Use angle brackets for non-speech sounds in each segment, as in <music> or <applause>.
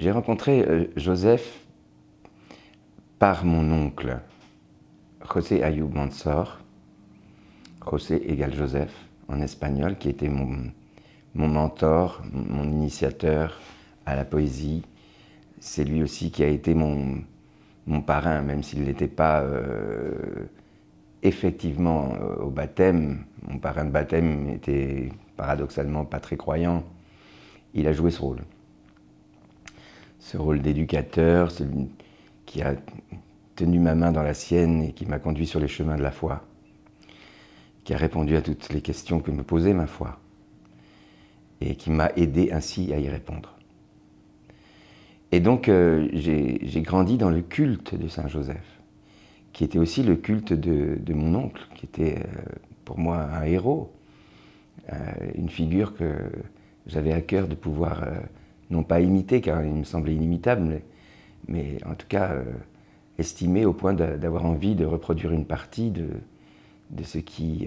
J'ai rencontré euh, Joseph par mon oncle, José Ayoub Mansor, José égale Joseph en espagnol, qui était mon, mentor, mon initiateur à la poésie. C'est lui aussi qui a été mon, mon parrain, même s'il n'était pas euh, effectivement euh, au baptême. Mon parrain de baptême était paradoxalement pas très croyant. Il a joué ce rôle. Ce rôle d'éducateur, celui qui a tenu ma main dans la sienne et qui m'a conduit sur les chemins de la foi, qui a répondu à toutes les questions que me posait ma foi et qui m'a aidé ainsi à y répondre. Et donc euh, j'ai grandi dans le culte de Saint Joseph, qui était aussi le culte de, mon oncle, qui était euh, pour moi un héros, euh, une figure que j'avais à cœur de pouvoir, non pas imiter, car il me semblait inimitable, mais, en tout cas estimer au point d'avoir envie de reproduire une partie de, ce qui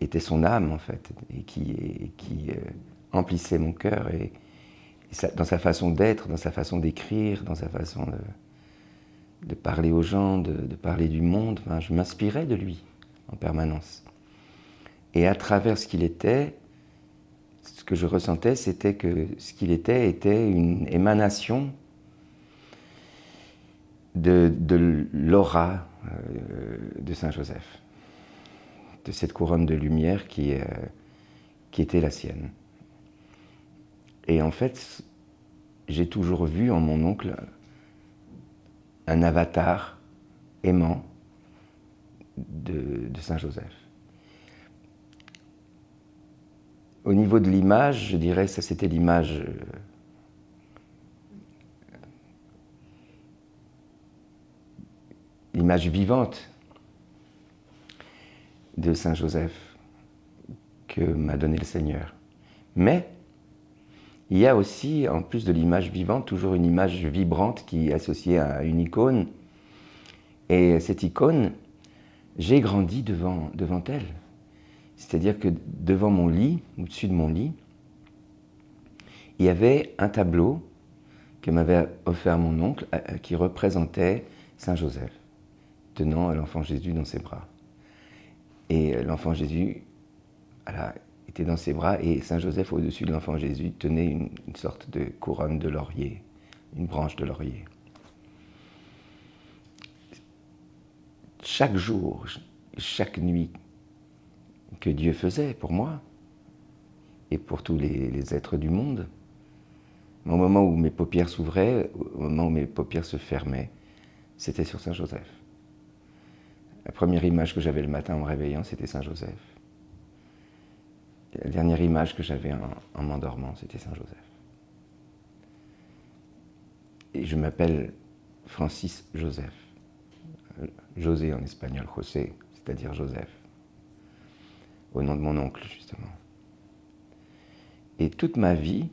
était son âme en fait, et qui, qui emplissait mon cœur. Et, dans sa façon d'être, dans sa façon d'écrire, dans sa façon de, parler aux gens, de, parler du monde. je m'inspirais de lui en permanence. Et à travers ce qu'il était, ce que je ressentais, c'était que ce qu'il était était une émanation de, l'aura euh, de Saint Joseph, de cette couronne de lumière qui, euh, qui était la sienne. Et en fait, j'ai toujours vu en mon oncle un avatar aimant de, Saint Joseph. Au niveau de l'image, je dirais que ça c'était l'image euh, l'image vivante de Saint Joseph que m'a donné le Seigneur. Mais il y a aussi, en plus de l'image vivante, toujours une image vibrante qui est associée à une icône. Et cette icône, j'ai grandi devant elle. C'est-à-dire que devant mon lit, au-dessus de mon lit, il y avait un tableau que m'avait offert mon oncle euh, qui représentait Saint Joseph, tenant l'enfant Jésus dans ses bras. Et euh, l'enfant Jésus, était dans ses bras et Saint Joseph au-dessus de l'enfant Jésus tenait une, sorte de couronne de laurier, une branche de laurier. Chaque jour, chaque nuit que Dieu faisait pour moi et pour tous les, êtres du monde, au moment où mes paupières s'ouvraient, au moment où mes paupières se fermaient, c'était sur Saint Joseph. La première image que j'avais le matin en me réveillant, c'était Saint Joseph. La dernière image que j'avais en, m'endormant, c'était Saint Joseph. Et je m'appelle Francis Joseph. José en espagnol, José, c'est-à-dire Joseph. Au nom de mon oncle, justement. Et toute ma vie,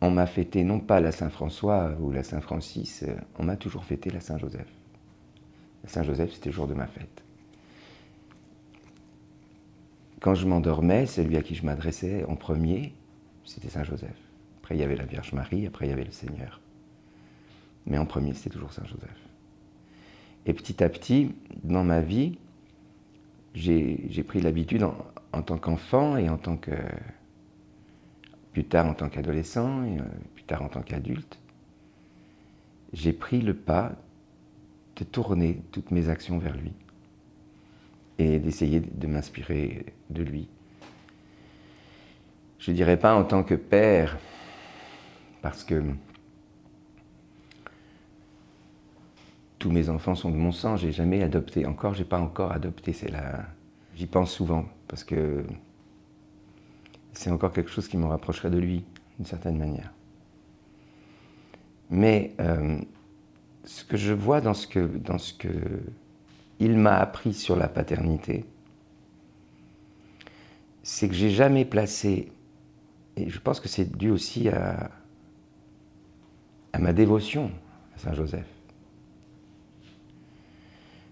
on m'a fêté non pas la Saint-François ou la Saint-Francis, on m'a toujours fêté la Saint-Joseph. La Saint-Joseph, c'était le jour de ma fête. Quand je m'endormais, celui à qui je m'adressais en premier, c'était Saint Joseph. Après, il y avait la Vierge Marie, après, il y avait le Seigneur. Mais en premier, c'était toujours Saint Joseph. Et petit à petit, dans ma vie, j'ai pris l'habitude, en, tant qu'enfant et en tant que. plus tard en tant qu'adolescent, et euh, plus tard en tant qu'adulte, j'ai pris le pas de tourner toutes mes actions vers lui et d'essayer de m'inspirer de lui. Je ne dirais pas en tant que père, parce que tous mes enfants sont de mon sang, j'ai jamais adopté, encore, j'ai pas encore adopté, c'est là, j'y pense souvent, parce que c'est encore quelque chose qui me rapprocherait de lui, d'une certaine manière. Mais euh, ce que je vois dans ce que, dans ce que il m'a appris sur la paternité, c'est que j'ai jamais placé, et je pense que c'est dû aussi à, à ma dévotion à Saint Joseph.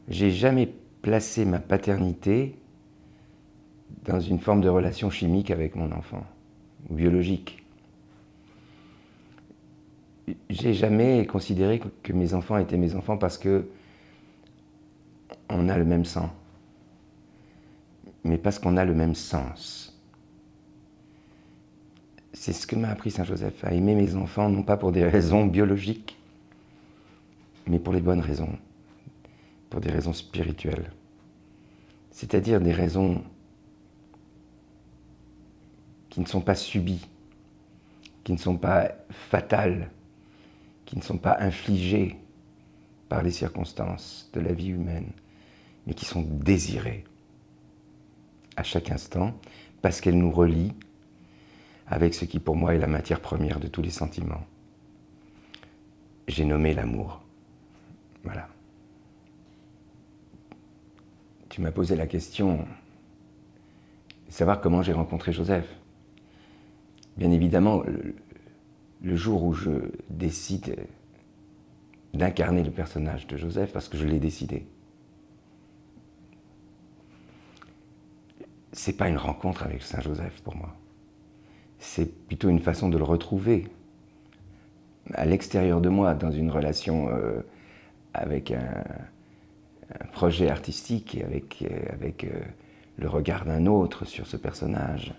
J'ai jamais placé ma paternité dans une forme de relation chimique avec mon enfant, ou biologique. j'ai jamais considéré que mes enfants étaient mes enfants parce que on a le même sang, mais parce qu'on a le même sens. C'est ce que m'a appris Saint Joseph, à aimer mes enfants, non pas pour des raisons biologiques, mais pour les bonnes raisons, pour des raisons spirituelles. C'est-à-dire des raisons qui ne sont pas subies, qui ne sont pas fatales, qui ne sont pas infligées par les circonstances de la vie humaine, mais qui sont désirées à chaque instant, parce qu'elles nous relient avec ce qui pour moi est la matière première de tous les sentiments. J'ai nommé l'amour. Voilà. Tu m'as posé la question de savoir comment j'ai rencontré Joseph. Bien évidemment, le, jour où je décide d'incarner le personnage de Joseph, parce que je l'ai décidé, c'est pas une rencontre avec Saint Joseph pour moi. C'est plutôt une façon de le retrouver à l'extérieur de moi, dans une relation euh, avec un, projet artistique et avec, euh, euh, le regard d'un autre sur ce personnage.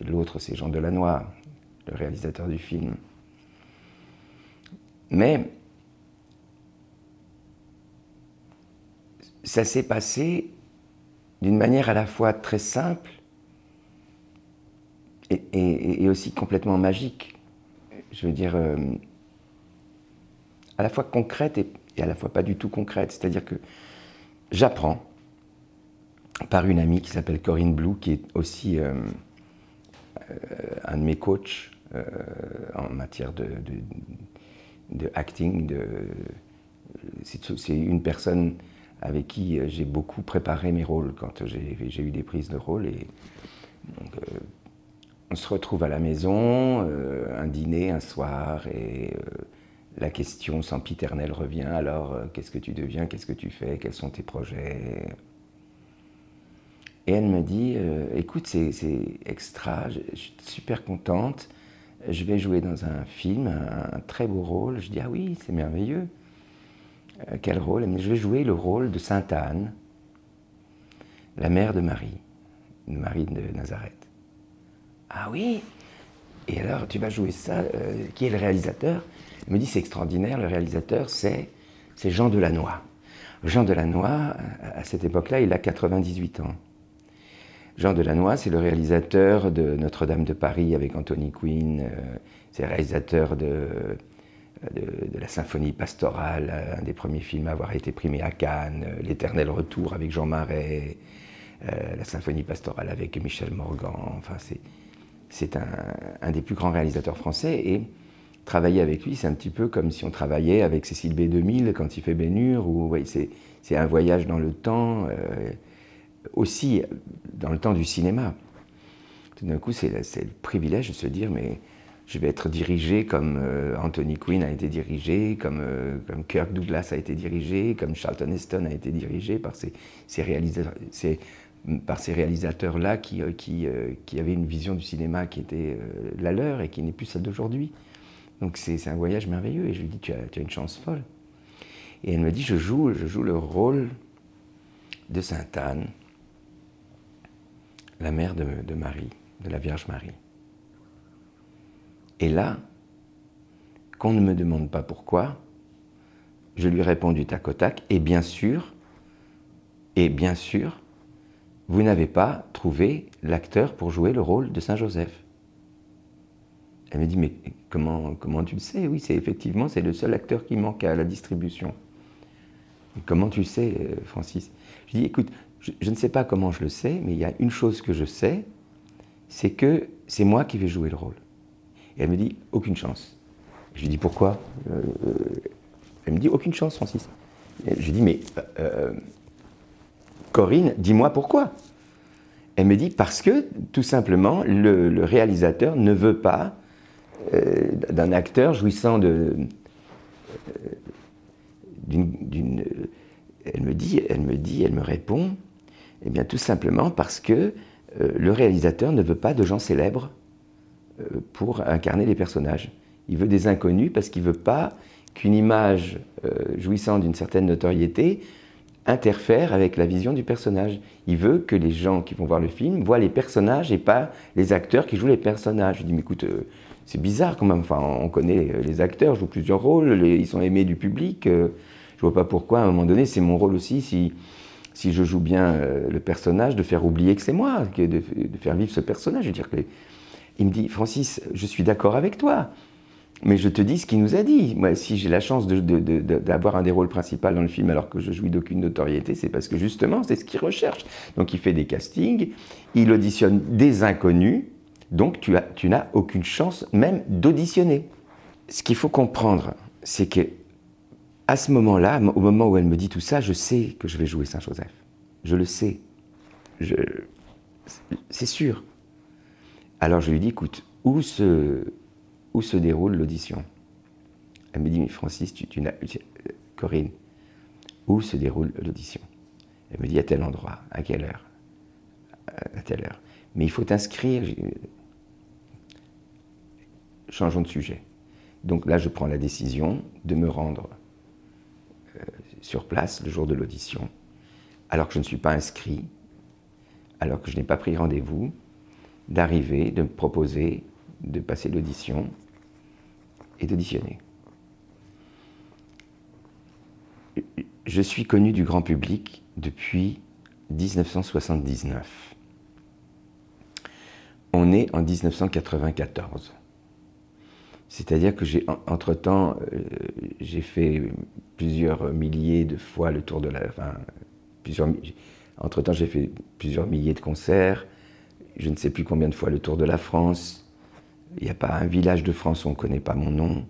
L'autre, c'est Jean Delannoy, le réalisateur du film. Mais ça s'est passé d'une manière à la fois très simple et, aussi complètement magique. Je veux dire, euh, à la fois concrète et, à la fois pas du tout concrète. C'est-à-dire que j'apprends par une amie qui s'appelle Corinne Blue, qui est aussi euh, un de mes coachs en matière de, acting. c'est une personne avec qui euh, j'ai beaucoup préparé mes rôles quand j'ai eu des prises de rôle. Et euh, on se retrouve à la maison, euh, un dîner un soir, et la question sempiternelle revient. Alors, qu'est-ce que tu deviens? Qu'est-ce que tu fais? Quels sont tes projets? Et elle me dit, écoute, c'est extra, je, suis super contente. Je vais jouer dans un film, un très beau rôle. Je dis, ah oui, c'est merveilleux. Euh, quel rôle? Je vais jouer le rôle de Sainte Anne, la mère de Marie, Marie de Nazareth. Ah oui? Et alors, tu vas jouer ça euh, Qui est le réalisateur? Il me dit c'est extraordinaire, le réalisateur, c'est Jean Delannoy. Jean Delannoy, à cette époque-là, il a 98 ans. Jean Delannoy, c'est le réalisateur de Notre-Dame de Paris avec Anthony Quinn, euh, c'est le réalisateur de la symphonie pastorale, un des premiers films à avoir été primé à Cannes, L'éternel retour avec Jean Marais, euh, la symphonie pastorale avec Michel Morgan. Enfin, c'est un, des plus grands réalisateurs français et travailler avec lui, c'est un petit peu comme si on travaillait avec Cécile B2000 quand il fait Bénure, ou c'est un voyage dans le temps, euh, aussi dans le temps du cinéma. Tout d'un coup, c'est le privilège de se dire, mais je vais être dirigé comme euh, Anthony Quinn a été dirigé, comme, euh, comme, Kirk Douglas a été dirigé, comme Charlton Heston a été dirigé par ces, réalisateurs-là qui, euh, qui, avaient une vision du cinéma qui était la leur et qui n'est plus celle d'aujourd'hui. Donc c'est un voyage merveilleux et je lui dis tu as, tu as, une chance folle. Et elle me dit je joue, je joue le rôle de Sainte Anne, la mère de, Marie, de la Vierge Marie. Et là, qu'on ne me demande pas pourquoi, je lui réponds du tac au tac, et bien sûr, et bien sûr, vous n'avez pas trouvé l'acteur pour jouer le rôle de Saint Joseph. Elle me dit, mais comment, comment tu le sais? Oui, c'est effectivement, c'est le seul acteur qui manque à la distribution. comment tu le sais, euh, Francis? Je dis, écoute, je, ne sais pas comment je le sais, mais il y a une chose que je sais, c'est que c'est moi qui vais jouer le rôle. Et elle me dit aucune chance. Je lui dis pourquoi? Euh, Elle me dit aucune chance, Francis. je lui dis mais euh, Corinne, dis-moi pourquoi? Elle me dit parce que tout simplement le, réalisateur ne veut pas euh, d'un acteur jouissant de d'une elle me dit elle me dit elle me répond eh bien tout simplement parce que le réalisateur ne veut pas de gens célèbres euh, pour incarner les personnages. Il veut des inconnus parce qu'il ne veut pas qu'une image euh, jouissant d'une certaine notoriété interfère avec la vision du personnage. Il veut que les gens qui vont voir le film voient les personnages et pas les acteurs qui jouent les personnages. Je dis, mais écoute, euh, c'est bizarre quand même. Enfin, on connaît les acteurs, jouent plusieurs rôles, ils sont aimés du public. Euh, je vois pas pourquoi, à un moment donné, c'est mon rôle aussi, si, si je joue bien le personnage, de faire oublier que c'est moi, de, de, faire vivre ce personnage. Je veux dire que il me dit, Francis, je suis d'accord avec toi. Mais je te dis ce qu'il nous a dit. Moi, si j'ai la chance d'avoir un des rôles principaux dans le film alors que je jouis d'aucune notoriété, c'est parce que justement, c'est ce qu'il recherche. Donc il fait des castings, il auditionne des inconnus, donc tu, tu n'as aucune chance même d'auditionner. Ce qu'il faut comprendre, c'est que à ce moment-là, au moment où elle me dit tout ça, je sais que je vais jouer Saint-Joseph. Je le sais. C'est sûr. Alors je lui dis, écoute, où se, déroule l'audition? Elle me dit, mais Francis, tu, n'as... Corinne, où se déroule l'audition? Elle me dit, à tel endroit, à quelle heure? À telle heure. Mais il faut t'inscrire. Changeons de sujet. Donc là, je prends la décision de me rendre euh, sur place le jour de l'audition, alors que je ne suis pas inscrit, alors que je n'ai pas pris rendez-vous, d'arriver, de me proposer de passer l'audition et d'auditionner. Je suis connu du grand public depuis 1979. On est en 1994. C'est-à-dire que j'ai, entre-temps, euh, j'ai fait plusieurs milliers de fois le tour de la... Enfin, entre-temps, j'ai fait plusieurs milliers de concerts, je ne sais plus combien de fois le tour de la France. Il n'y a pas un village de France où on ne connaît pas mon nom.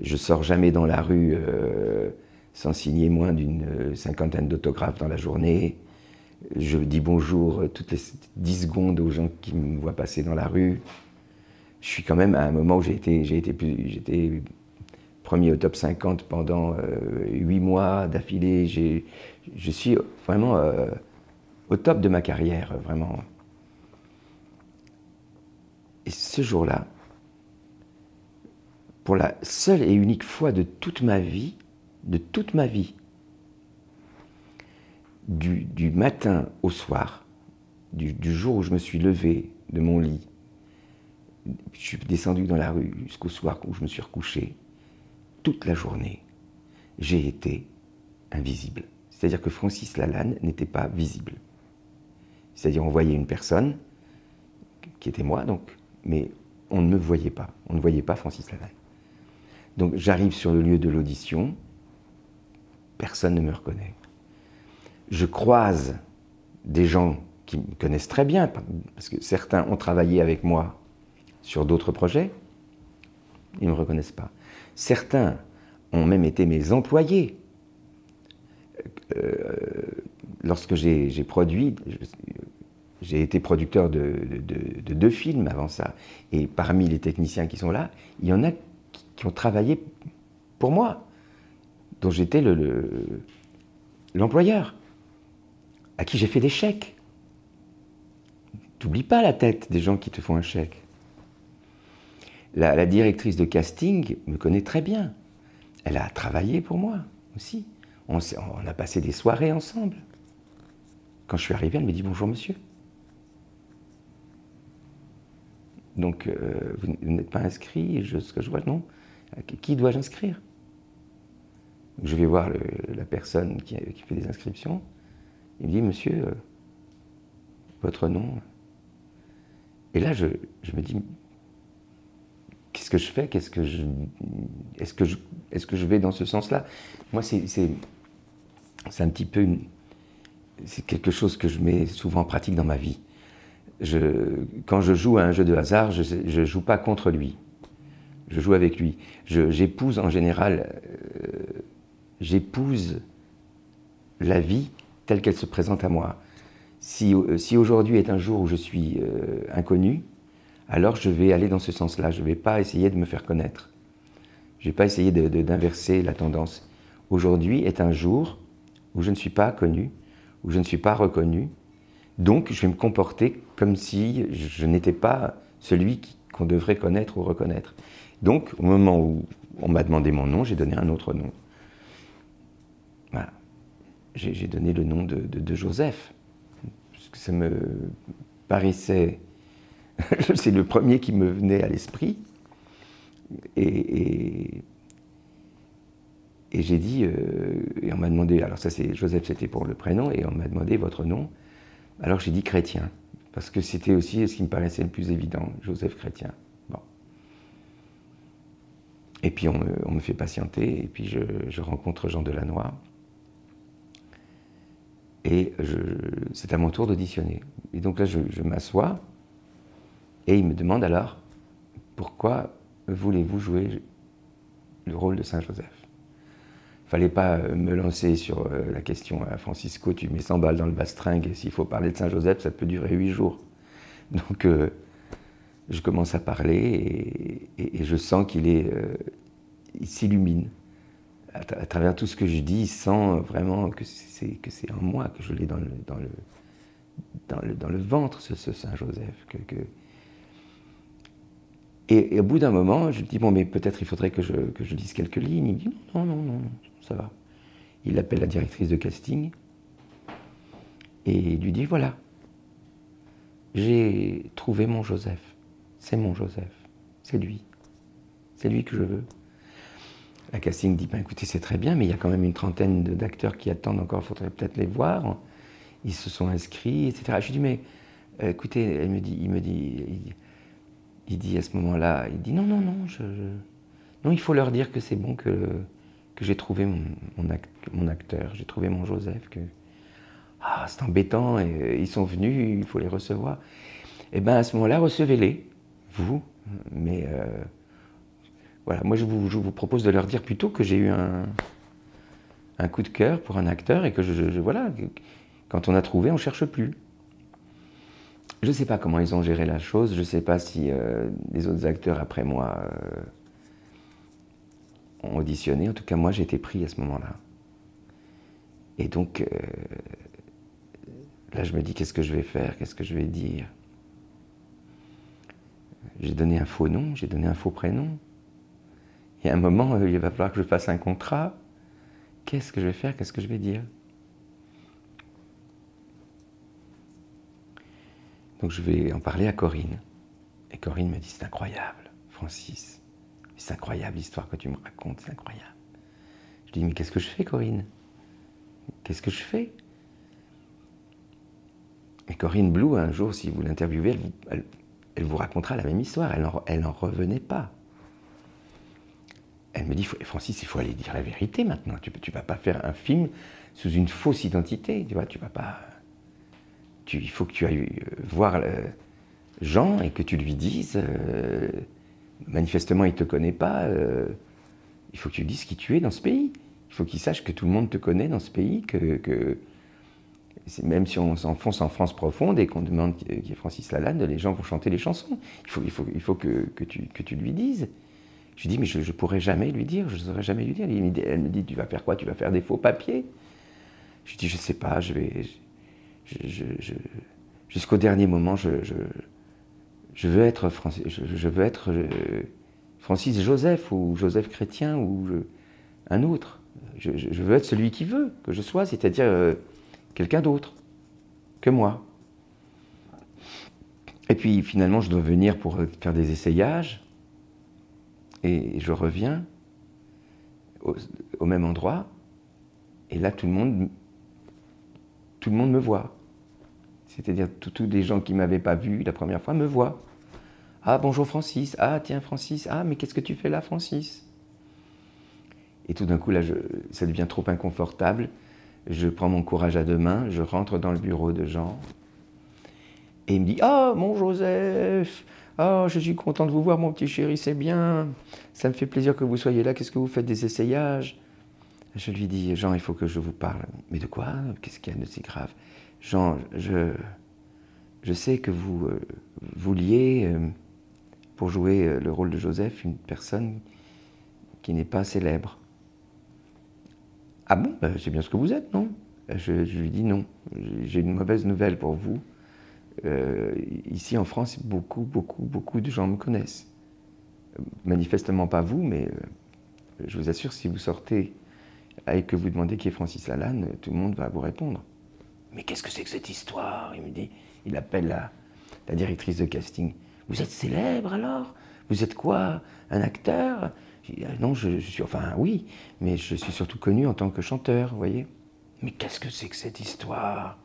Je sors jamais dans la rue euh, sans signer moins d'une euh, cinquantaine d'autographes dans la journée. Je dis bonjour toutes les 10 secondes aux gens qui me voient passer dans la rue. Je suis quand même à un moment où j'ai été, premier au top 50 pendant huit 8 mois d'affilée. Je suis vraiment au top de ma carrière, vraiment. Et ce jour-là, pour la seule et unique fois de toute ma vie, de toute ma vie, du, matin au soir, du, jour où je me suis levé de mon lit, je suis descendu dans la rue jusqu'au soir où je me suis recouché, toute la journée, j'ai été invisible. C'est-à-dire que Francis Lalanne n'était pas visible. C'est-à-dire on voyait une personne, qui était moi donc, mais on ne me voyait pas. On ne voyait pas Francis Laval. Donc j'arrive sur le lieu de l'audition, personne ne me reconnaît. Je croise des gens qui me connaissent très bien, parce que certains ont travaillé avec moi sur d'autres projets, ils ne me reconnaissent pas. Certains ont même été mes employés. Euh, lorsque j'ai produit, j'ai été producteur de, deux films avant ça. Et parmi les techniciens qui sont là, il y en a qui, ont travaillé pour moi, dont j'étais l'employeur, à qui j'ai fait des chèques. T'oublies pas la tête des gens qui te font un chèque. La, directrice de casting me connaît très bien. Elle a travaillé pour moi aussi. On, a passé des soirées ensemble. Quand je suis arrivé, elle me dit bonjour monsieur. Donc, euh, vous n'êtes pas inscrit, je, ce que je vois, non Qui dois-je inscrire? Je vais voir la personne qui, fait des inscriptions. Il me dit, monsieur, euh, votre nom Et là, je, me dis, qu'est-ce que je fais Qu'est-ce que je, Est-ce que, je, est que je vais dans ce sens-là? Moi, c'est un petit peu C'est quelque chose que je mets souvent en pratique dans ma vie quand je joue à un jeu de hasard, je ne joue pas contre lui. Je joue avec lui. J'épouse en général, euh, j'épouse la vie telle qu'elle se présente à moi. Si, euh, si aujourd'hui est un jour où je suis euh, inconnu, alors je vais aller dans ce sens-là. Je ne vais pas essayer de me faire connaître. Je ne vais pas essayer d'inverser la tendance. Aujourd'hui est un jour où je ne suis pas connu, où je ne suis pas reconnu, donc, je vais me comporter comme si je n'étais pas celui qu'on devrait connaître ou reconnaître. Donc, au moment où on m'a demandé mon nom, j'ai donné un autre nom. Voilà. J'ai donné le nom de, Joseph. Parce que ça me paraissait. <laughs> C'est le premier qui me venait à l'esprit. Et, j'ai dit, euh, et on m'a demandé, alors ça c'est Joseph, c'était pour le prénom, et on m'a demandé votre nom. Alors j'ai dit chrétien, parce que c'était aussi ce qui me paraissait le plus évident, Joseph chrétien. Bon. Et puis on me, fait patienter, et puis je, rencontre Jean Delannoy. Et c'est à mon tour d'auditionner. Et donc là, je m'assois, et il me demande alors, pourquoi voulez-vous jouer le rôle de Saint Joseph? Fallait pas euh, me lancer sur euh, la question à Francisco, tu mets 100 balles dans le bastringue et s'il faut parler de Saint Joseph, ça peut durer 8 jours. <laughs> Donc euh, je commence à parler et, je sens qu'il est, il s'illumine. À, travers tout ce que je dis, il sent vraiment que c'est, en moi, que je l'ai dans le, dans le, dans le, dans le ventre, ce, Saint Joseph. Que... Et, au bout d'un moment, je lui dis, bon, mais peut-être il faudrait que je, que je dise quelques lignes. Il me dit, non, non, non, ça va. Il appelle la directrice de casting et il lui dit voilà, j'ai trouvé mon Joseph. C'est mon Joseph. C'est lui. C'est lui que je veux. La casting dit ben, écoutez, c'est très bien, mais il y a quand même une trentaine d'acteurs qui attendent encore, il faudrait peut-être les voir. Ils se sont inscrits, etc. Je lui dis mais euh, écoutez, il me dit, dit à ce moment-là, il dit non, non, non, je, non, il faut leur dire que c'est bon que que j'ai trouvé mon, acteur, j'ai trouvé mon Joseph, que ah, c'est embêtant, et, euh, ils sont venus, il faut les recevoir. Eh bien à ce moment-là, recevez-les, vous, mais euh, voilà, moi je vous, vous, propose de leur dire plutôt que j'ai eu un, un, coup de cœur pour un acteur et que je, voilà, quand on a trouvé, on cherche plus. Je ne sais pas comment ils ont géré la chose, je ne sais pas si euh, les autres acteurs après moi ont auditionné. En tout cas, moi, j'ai été pris à ce moment-là. Et donc, euh, là, je me dis, qu'est-ce que je vais faire? Qu'est-ce que je vais dire? J'ai donné un faux nom, j'ai donné un faux prénom. Il y a un moment, il va falloir que je fasse un contrat. Qu'est-ce que je vais faire? Qu'est-ce que je vais dire? Donc je vais en parler à Corinne. Et Corinne me dit, c'est incroyable, Francis. C'est incroyable l'histoire que tu me racontes, c'est incroyable. Je dis, mais qu'est-ce que je fais, Corinne? Qu'est-ce que je fais? Et Corinne Blue, un jour, si vous l'interviewez, elle, vous racontera la même histoire. Elle n'en revenait pas. Elle me dit, Francis, il faut aller dire la vérité maintenant. Tu ne vas pas faire un film sous une fausse identité. Tu vois, tu vas pas. Il faut que tu ailles euh, voir euh, Jean et que tu lui dises. Euh, manifestement, il ne te connaît pas. Il faut que tu dises qui tu es dans ce pays. Il faut qu'il sache que tout le monde te connaît dans ce pays, que, même si on s'enfonce en France profonde et qu'on demande qui est Francis Lalanne, les gens vont chanter les chansons. Il faut, il faut, il faut que, tu, que tu lui dises. Je dis, mais je ne pourrais jamais lui dire, je ne saurais jamais lui dire. Elle me dit, tu vas faire quoi? Tu vas faire des faux papiers? Je dis, je ne sais pas, je vais. Jusqu'au dernier moment, je, veux être, Francis, je, veux être euh, Francis Joseph ou Joseph chrétien ou un autre. Je, veux être celui qui veut que je sois, c'est-à-dire euh, quelqu'un d'autre que moi. Et puis finalement, je dois venir pour faire des essayages. Et je reviens au, même endroit. Et là, tout le monde, tout le monde me voit. C'est-à-dire tous les gens qui ne m'avaient pas vu la première fois me voient. Ah bonjour Francis, ah tiens Francis, ah mais qu'est-ce que tu fais là Francis? Et tout d'un coup ça devient trop inconfortable. Je prends mon courage à deux mains, je rentre dans le bureau de Jean. Et il me dit Ah mon Joseph, oh, je suis content de vous voir mon petit chéri, c'est bien. Ça me fait plaisir que vous soyez là, qu'est-ce que vous faites des essayages? Je lui dis Jean, il faut que je vous parle. Mais de quoi? Qu'est-ce qu'il y a de si grave? Jean, je, sais que vous euh, vouliez, euh, pour jouer euh, le rôle de Joseph, une personne qui n'est pas célèbre. Ah bon? Ben, C'est bien ce que vous êtes, non? Je, lui dis non. J'ai une mauvaise nouvelle pour vous. ici en France, beaucoup, beaucoup, beaucoup de gens me connaissent. Manifestement pas vous, mais je vous assure, si vous sortez et que vous demandez qui est Francis Lalanne, tout le monde va vous répondre. Mais qu'est-ce que c'est que cette histoire? Il me dit, il appelle la, directrice de casting. Vous êtes célèbre alors? Vous êtes quoi? Un acteur? Non, je, suis, enfin oui, mais je suis surtout connu en tant que chanteur, vous voyez. Mais qu'est-ce que c'est que cette histoire?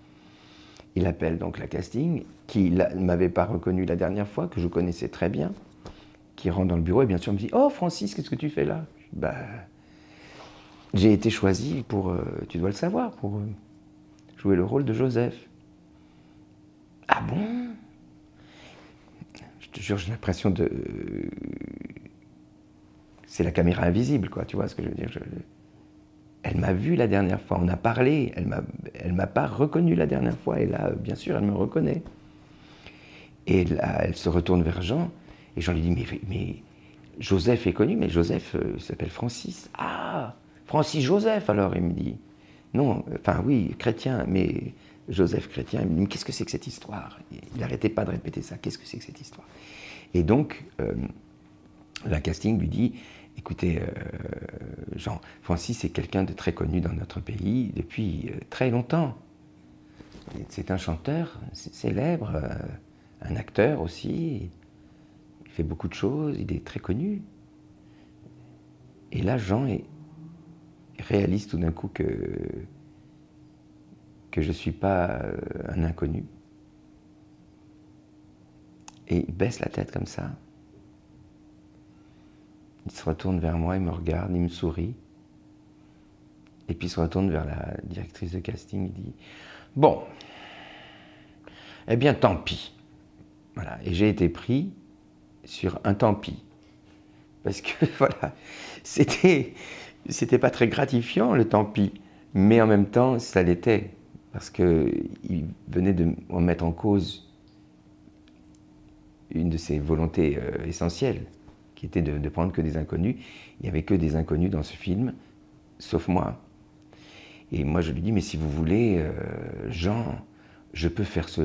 Il appelle donc la casting, qui ne m'avait pas reconnu la dernière fois, que je connaissais très bien, qui rentre dans le bureau et bien sûr me dit Oh Francis, qu'est-ce que tu fais là? Bah, J'ai été choisi pour, euh, tu dois le savoir, pour euh, jouer le rôle de Joseph. Ah bon? Je te jure, j'ai l'impression de. C'est la caméra invisible, quoi, tu vois ce que je veux dire Elle m'a vu la dernière fois, on a parlé, elle elle m'a pas reconnu la dernière fois, et là, bien sûr, elle me reconnaît. Et là, elle se retourne vers Jean, et Jean lui dit Mais, mais Joseph est connu, mais Joseph euh, s'appelle Francis. Ah Francis Joseph, alors, il me dit. Non, enfin oui, chrétien, mais Joseph chrétien, dit, qu'est-ce que c'est que cette histoire? Il n'arrêtait pas de répéter ça, qu'est-ce que c'est que cette histoire? Et donc, euh, la casting lui dit, écoutez, euh, Jean, Francis est quelqu'un de très connu dans notre pays depuis euh, très longtemps. C'est un chanteur célèbre, un acteur aussi, il fait beaucoup de choses, il est très connu. Et là, Jean est, réalise tout d'un coup que, je ne suis pas euh, un inconnu. Et il baisse la tête comme ça. Il se retourne vers moi, il me regarde, il me sourit. Et puis il se retourne vers la directrice de casting, il dit Bon, eh bien tant pis. Voilà. Et j'ai été pris sur un tant pis. Parce que <laughs> voilà, c'était c'était pas très gratifiant le tant pis, mais en même temps, ça l'était, parce qu'il venait de remettre en cause une de ses volontés euh, essentielles, qui était de, prendre que des inconnus. Il n'y avait que des inconnus dans ce film, sauf moi. Et moi, je lui dis, mais si vous voulez, euh, Jean, je peux faire ce,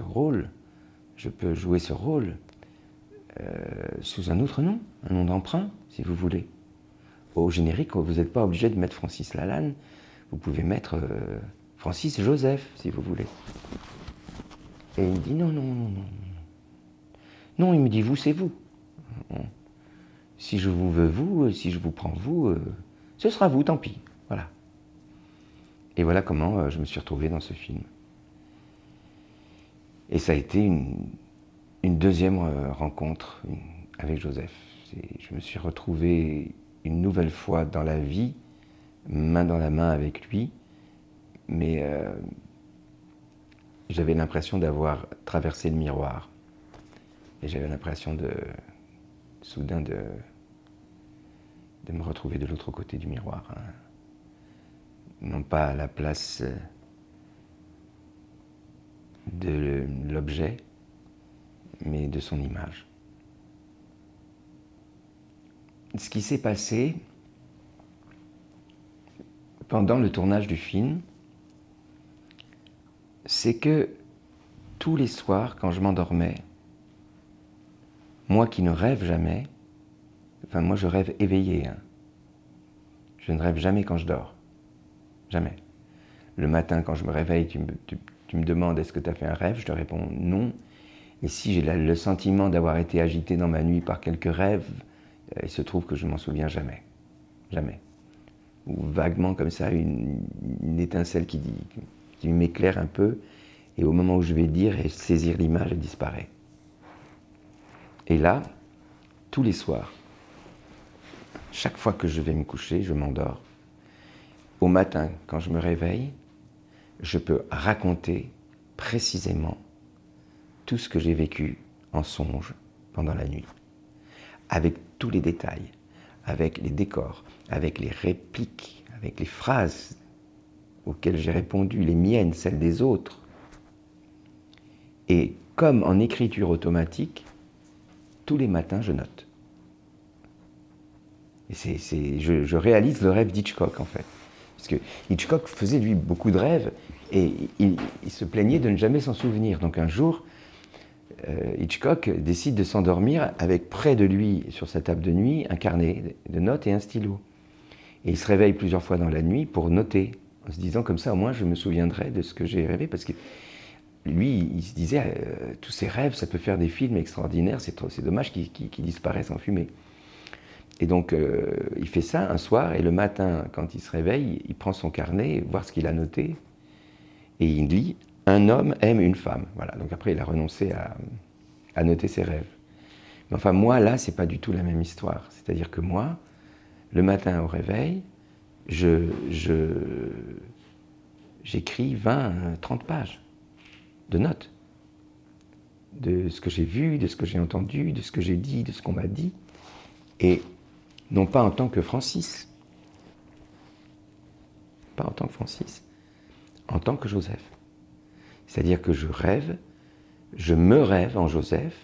rôle, je peux jouer ce rôle euh, sous un autre nom, un nom d'emprunt, si vous voulez au générique, vous n'êtes pas obligé de mettre Francis Lalanne. Vous pouvez mettre euh, Francis Joseph, si vous voulez. Et il me dit non, non, non, non. Non, il me dit vous, c'est vous. Si je vous veux vous, euh, si je vous prends vous, euh, ce sera vous, tant pis. Voilà. Et voilà comment je me suis retrouvé dans ce film. Et ça a été une, une deuxième rencontre avec Joseph. Je me suis retrouvé une nouvelle fois dans la vie, main dans la main avec lui, mais euh, j'avais l'impression d'avoir traversé le miroir. Et j'avais l'impression de, soudain, de, de me retrouver de l'autre côté du miroir. Hein. Non pas à la place de l'objet, mais de son image. Ce qui s'est passé pendant le tournage du film, c'est que tous les soirs, quand je m'endormais, moi qui ne rêve jamais, enfin moi je rêve éveillé, hein. je ne rêve jamais quand je dors, jamais. Le matin quand je me réveille, tu me, demandes est-ce que tu as fait un rêve, je te réponds non. Et si j'ai le sentiment d'avoir été agité dans ma nuit par quelques rêves, il se trouve que je m'en souviens jamais. Jamais. Ou vaguement comme ça, une, étincelle qui, qui m'éclaire un peu, et au moment où je vais dire et saisir l'image, elle disparaît. Et là, tous les soirs, chaque fois que je vais me coucher, je m'endors. Au matin, quand je me réveille, je peux raconter précisément tout ce que j'ai vécu en songe pendant la nuit avec tous les détails, avec les décors, avec les répliques, avec les phrases auxquelles j'ai répondu, les miennes, celles des autres. Et comme en écriture automatique, tous les matins, je note. Et c'est, je, réalise le rêve d'Hitchcock, en fait. Parce que Hitchcock faisait, lui, beaucoup de rêves, et il, il se plaignait de ne jamais s'en souvenir. Donc un jour, Hitchcock décide de s'endormir avec près de lui, sur sa table de nuit, un carnet de notes et un stylo. Et il se réveille plusieurs fois dans la nuit pour noter, en se disant comme ça, au moins je me souviendrai de ce que j'ai rêvé, parce que lui, il se disait, euh, tous ces rêves, ça peut faire des films extraordinaires, c'est dommage qu'ils disparaissent en fumée. Et donc, euh, il fait ça un soir, et le matin, quand il se réveille, il prend son carnet, voir ce qu'il a noté, et il lit Un homme aime une femme. Voilà, donc après, il a renoncé à, noter ses rêves. Mais enfin, moi, là, c'est pas du tout la même histoire. C'est-à-dire que moi, le matin au réveil, je, j'écris 20, 30 pages de notes. De ce que j'ai vu, de ce que j'ai entendu, de ce que j'ai dit, de ce qu'on m'a dit. Et non pas en tant que Francis. Pas en tant que Francis. En tant que Joseph. C'est-à-dire que je rêve, je me rêve en Joseph,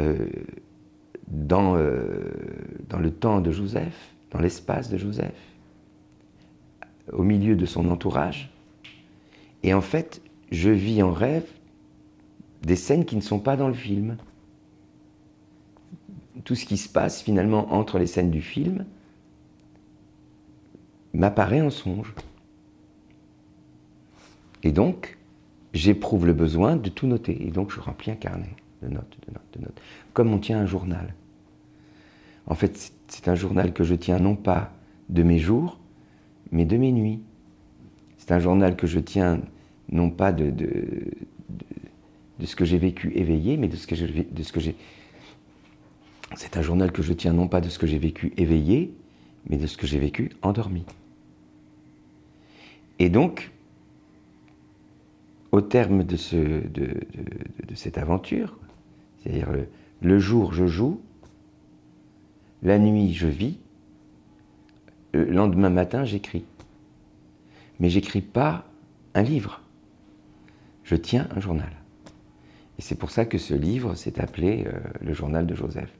euh, euh, dans le temps de Joseph, dans l'espace de Joseph, au milieu de son entourage. Et en fait, je vis en rêve des scènes qui ne sont pas dans le film. Tout ce qui se passe finalement entre les scènes du film m'apparaît en songe. Et donc, j'éprouve le besoin de tout noter. Et donc, je remplis un carnet de notes, de notes, de notes. Comme on tient un journal. En fait, c'est un journal que je tiens non pas de mes jours, mais de mes nuits. C'est un journal que je tiens non pas de, ce que j'ai vécu éveillé, mais de ce que j'ai. C'est un journal que je tiens non pas de ce que j'ai vécu éveillé, mais de ce que j'ai vécu endormi. Et donc, au terme de, ce, de, cette aventure, c'est-à-dire le jour je joue, la nuit, je vis. Le lendemain matin, j'écris. Mais j'écris pas un livre. Je tiens un journal. Et c'est pour ça que ce livre s'est appelé euh, le journal de Joseph.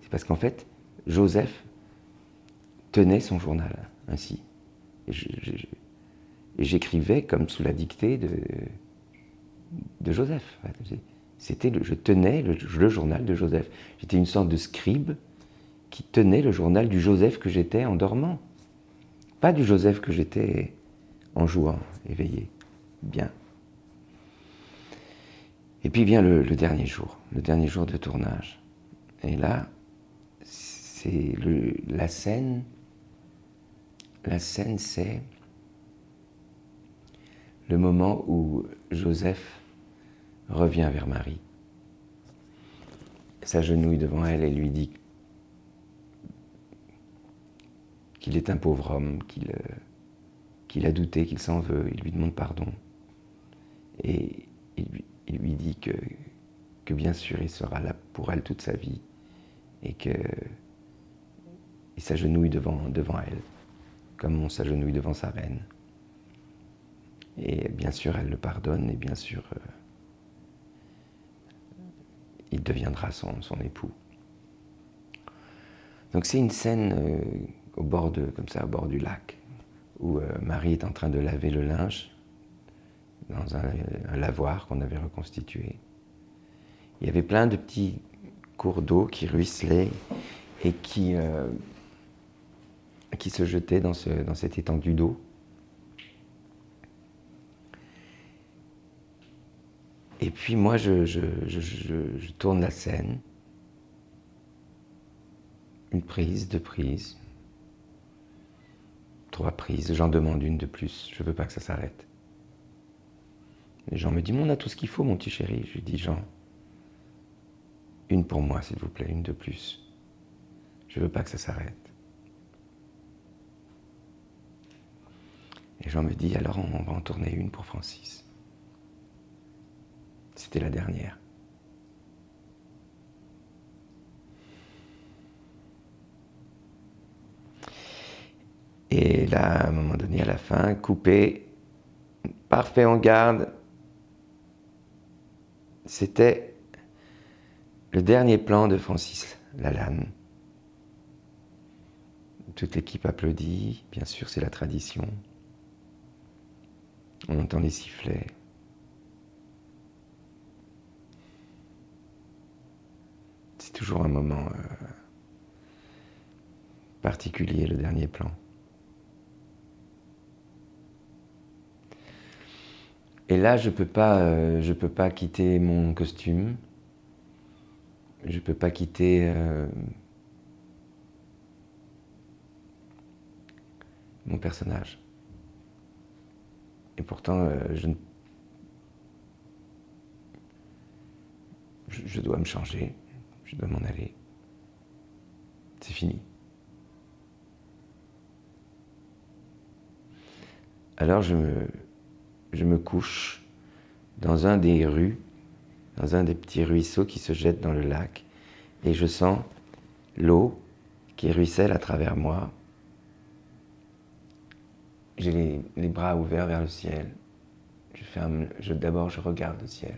C'est parce qu'en fait, Joseph tenait son journal ainsi. Et j'écrivais comme sous la dictée de, de Joseph. C'était je tenais le, le, journal de Joseph. J'étais une sorte de scribe qui tenait le journal du Joseph que j'étais en dormant. Pas du Joseph que j'étais en jouant, éveillé. Bien. Et puis vient le, dernier jour, le dernier jour de tournage. Et là, c'est la scène. La scène, c'est le moment où Joseph revient vers Marie, s'agenouille devant elle et lui dit qu'il est un pauvre homme, qu'il euh, a douté, qu'il s'en veut, il lui demande pardon. Et il lui, dit que, que bien sûr il sera là pour elle toute sa vie et que il s'agenouille devant, devant elle, comme on s'agenouille devant sa reine. Et bien sûr, elle le pardonne et bien sûr, euh, il deviendra son, son époux. Donc c'est une scène euh, au bord de, comme ça, au bord du lac, où euh, Marie est en train de laver le linge dans un, lavoir qu'on avait reconstitué. Il y avait plein de petits cours d'eau qui ruisselaient et qui, euh, qui se jetaient dans, ce, dans cette étendue d'eau. Et puis moi, je, tourne la scène. Une prise, deux prises, trois prises, j'en demande une de plus, je veux pas que ça s'arrête. Gens me disent, on a tout ce qu'il faut, mon petit chéri. Je lui dis, Jean, une pour moi, s'il vous plaît, une de plus. Je veux pas que ça s'arrête. Et Jean me dit, alors on va en tourner une pour Francis. C'était la dernière. Et là, à un moment donné, à la fin, coupé, parfait en garde. C'était le dernier plan de Francis Lalanne. Toute l'équipe applaudit, bien sûr, c'est la tradition. On entend les sifflets. Toujours un moment euh, particulier, le dernier plan. Et là, je peux pas, euh, je peux pas quitter mon costume. Je peux pas quitter euh, mon personnage. Et pourtant, euh, je, je dois me changer. Je dois m'en aller. C'est fini. Alors je me, couche dans un des rues, dans un des petits ruisseaux qui se jettent dans le lac, et je sens l'eau qui ruisselle à travers moi. J'ai les, bras ouverts vers le ciel. Je ferme, je, d'abord je regarde le ciel.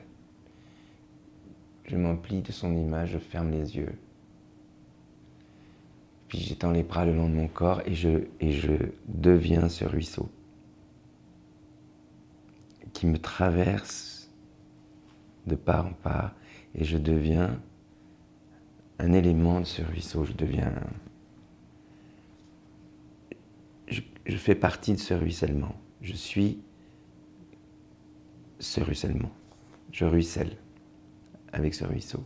Je m'emplis de son image, je ferme les yeux. Puis j'étends les bras le long de mon corps et je, deviens ce ruisseau qui me traverse de part en part et je deviens un élément de ce ruisseau, je deviens... Je fais partie de ce ruissellement, je suis ce ruissellement, je ruisselle avec ce ruisseau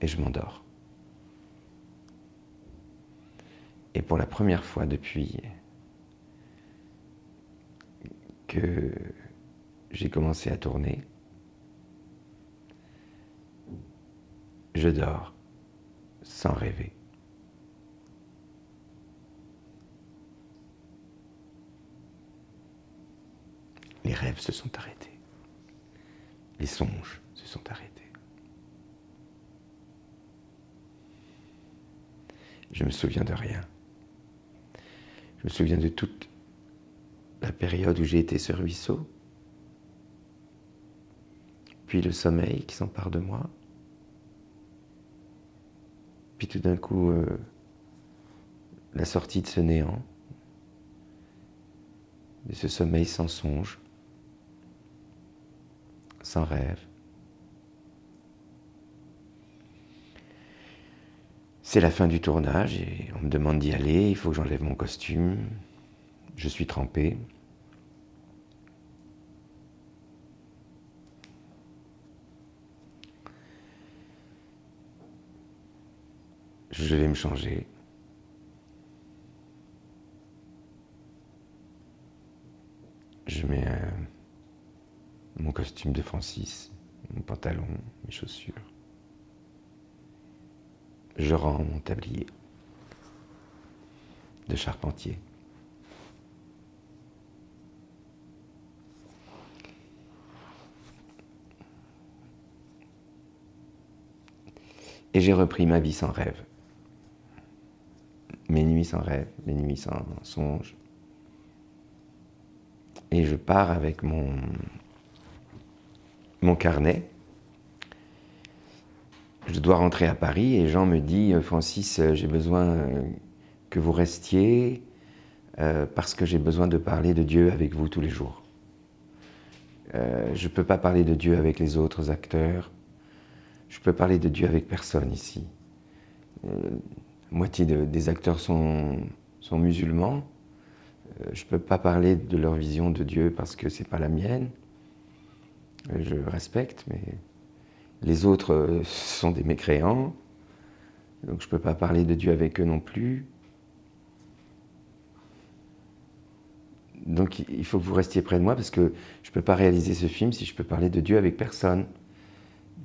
et je m'endors. Et pour la première fois depuis que j'ai commencé à tourner, je dors sans rêver. Les rêves se sont arrêtés. Les songes se sont arrêtés. Je me souviens de rien. Je me souviens de toute la période où j'ai été ce ruisseau, puis le sommeil qui s'empare de moi, puis tout d'un coup euh, la sortie de ce néant, de ce sommeil sans songe, sans rêve. C'est la fin du tournage et on me demande d'y aller, il faut que j'enlève mon costume, je suis trempé. Je vais me changer. Je mets mon costume de Francis, mon pantalon, mes chaussures. Je rends mon tablier de charpentier. Et j'ai repris ma vie sans rêve. Mes nuits sans rêve, mes nuits sans songe. Et je pars avec mon, mon carnet. Je dois rentrer à Paris et Jean me dit, euh, Francis, euh, j'ai besoin euh, que vous restiez parce que j'ai besoin de parler de Dieu avec vous tous les jours. je ne peux pas parler de Dieu avec les autres acteurs. Je peux parler de Dieu avec personne ici. la moitié des acteurs sont, musulmans. Je ne peux pas parler de leur vision de Dieu parce que ce n'est pas la mienne. Euh, je respecte, mais les autres <laughs> sont des mécréants. Donc je ne peux pas parler de Dieu avec eux non plus. Donc il faut que vous restiez près de moi parce que je ne peux pas réaliser ce film si je peux parler de Dieu avec personne.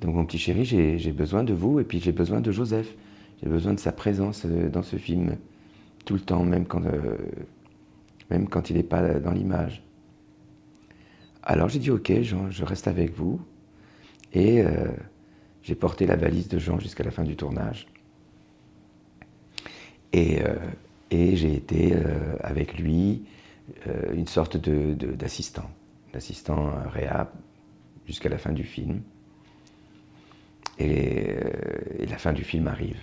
Donc mon petit chéri, j'ai besoin de vous et puis j'ai besoin de Joseph. J'ai besoin de sa présence euh, dans ce film tout le temps, même quand, euh, même quand il n'est pas dans l'image. Alors j'ai dit ok, Jean, je reste avec vous. Et euh, j'ai porté la valise de Jean jusqu'à la fin du tournage. Et, et j'ai été avec lui une sorte d'assistant, d'assistant réa jusqu'à la fin du film. Euh, et, la fin du film arrive.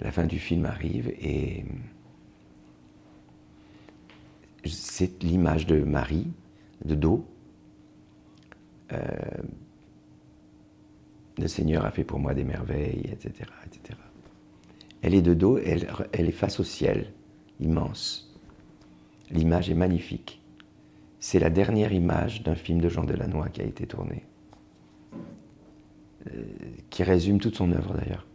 La fin du film arrive et c'est l'image de Marie, de dos, euh, Le Seigneur a fait pour moi des merveilles, etc. etc. Elle est de dos, elle, est face au ciel, immense. L'image est magnifique. C'est la dernière image d'un film de Jean Delannoy qui a été tourné, euh, qui résume toute son œuvre d'ailleurs.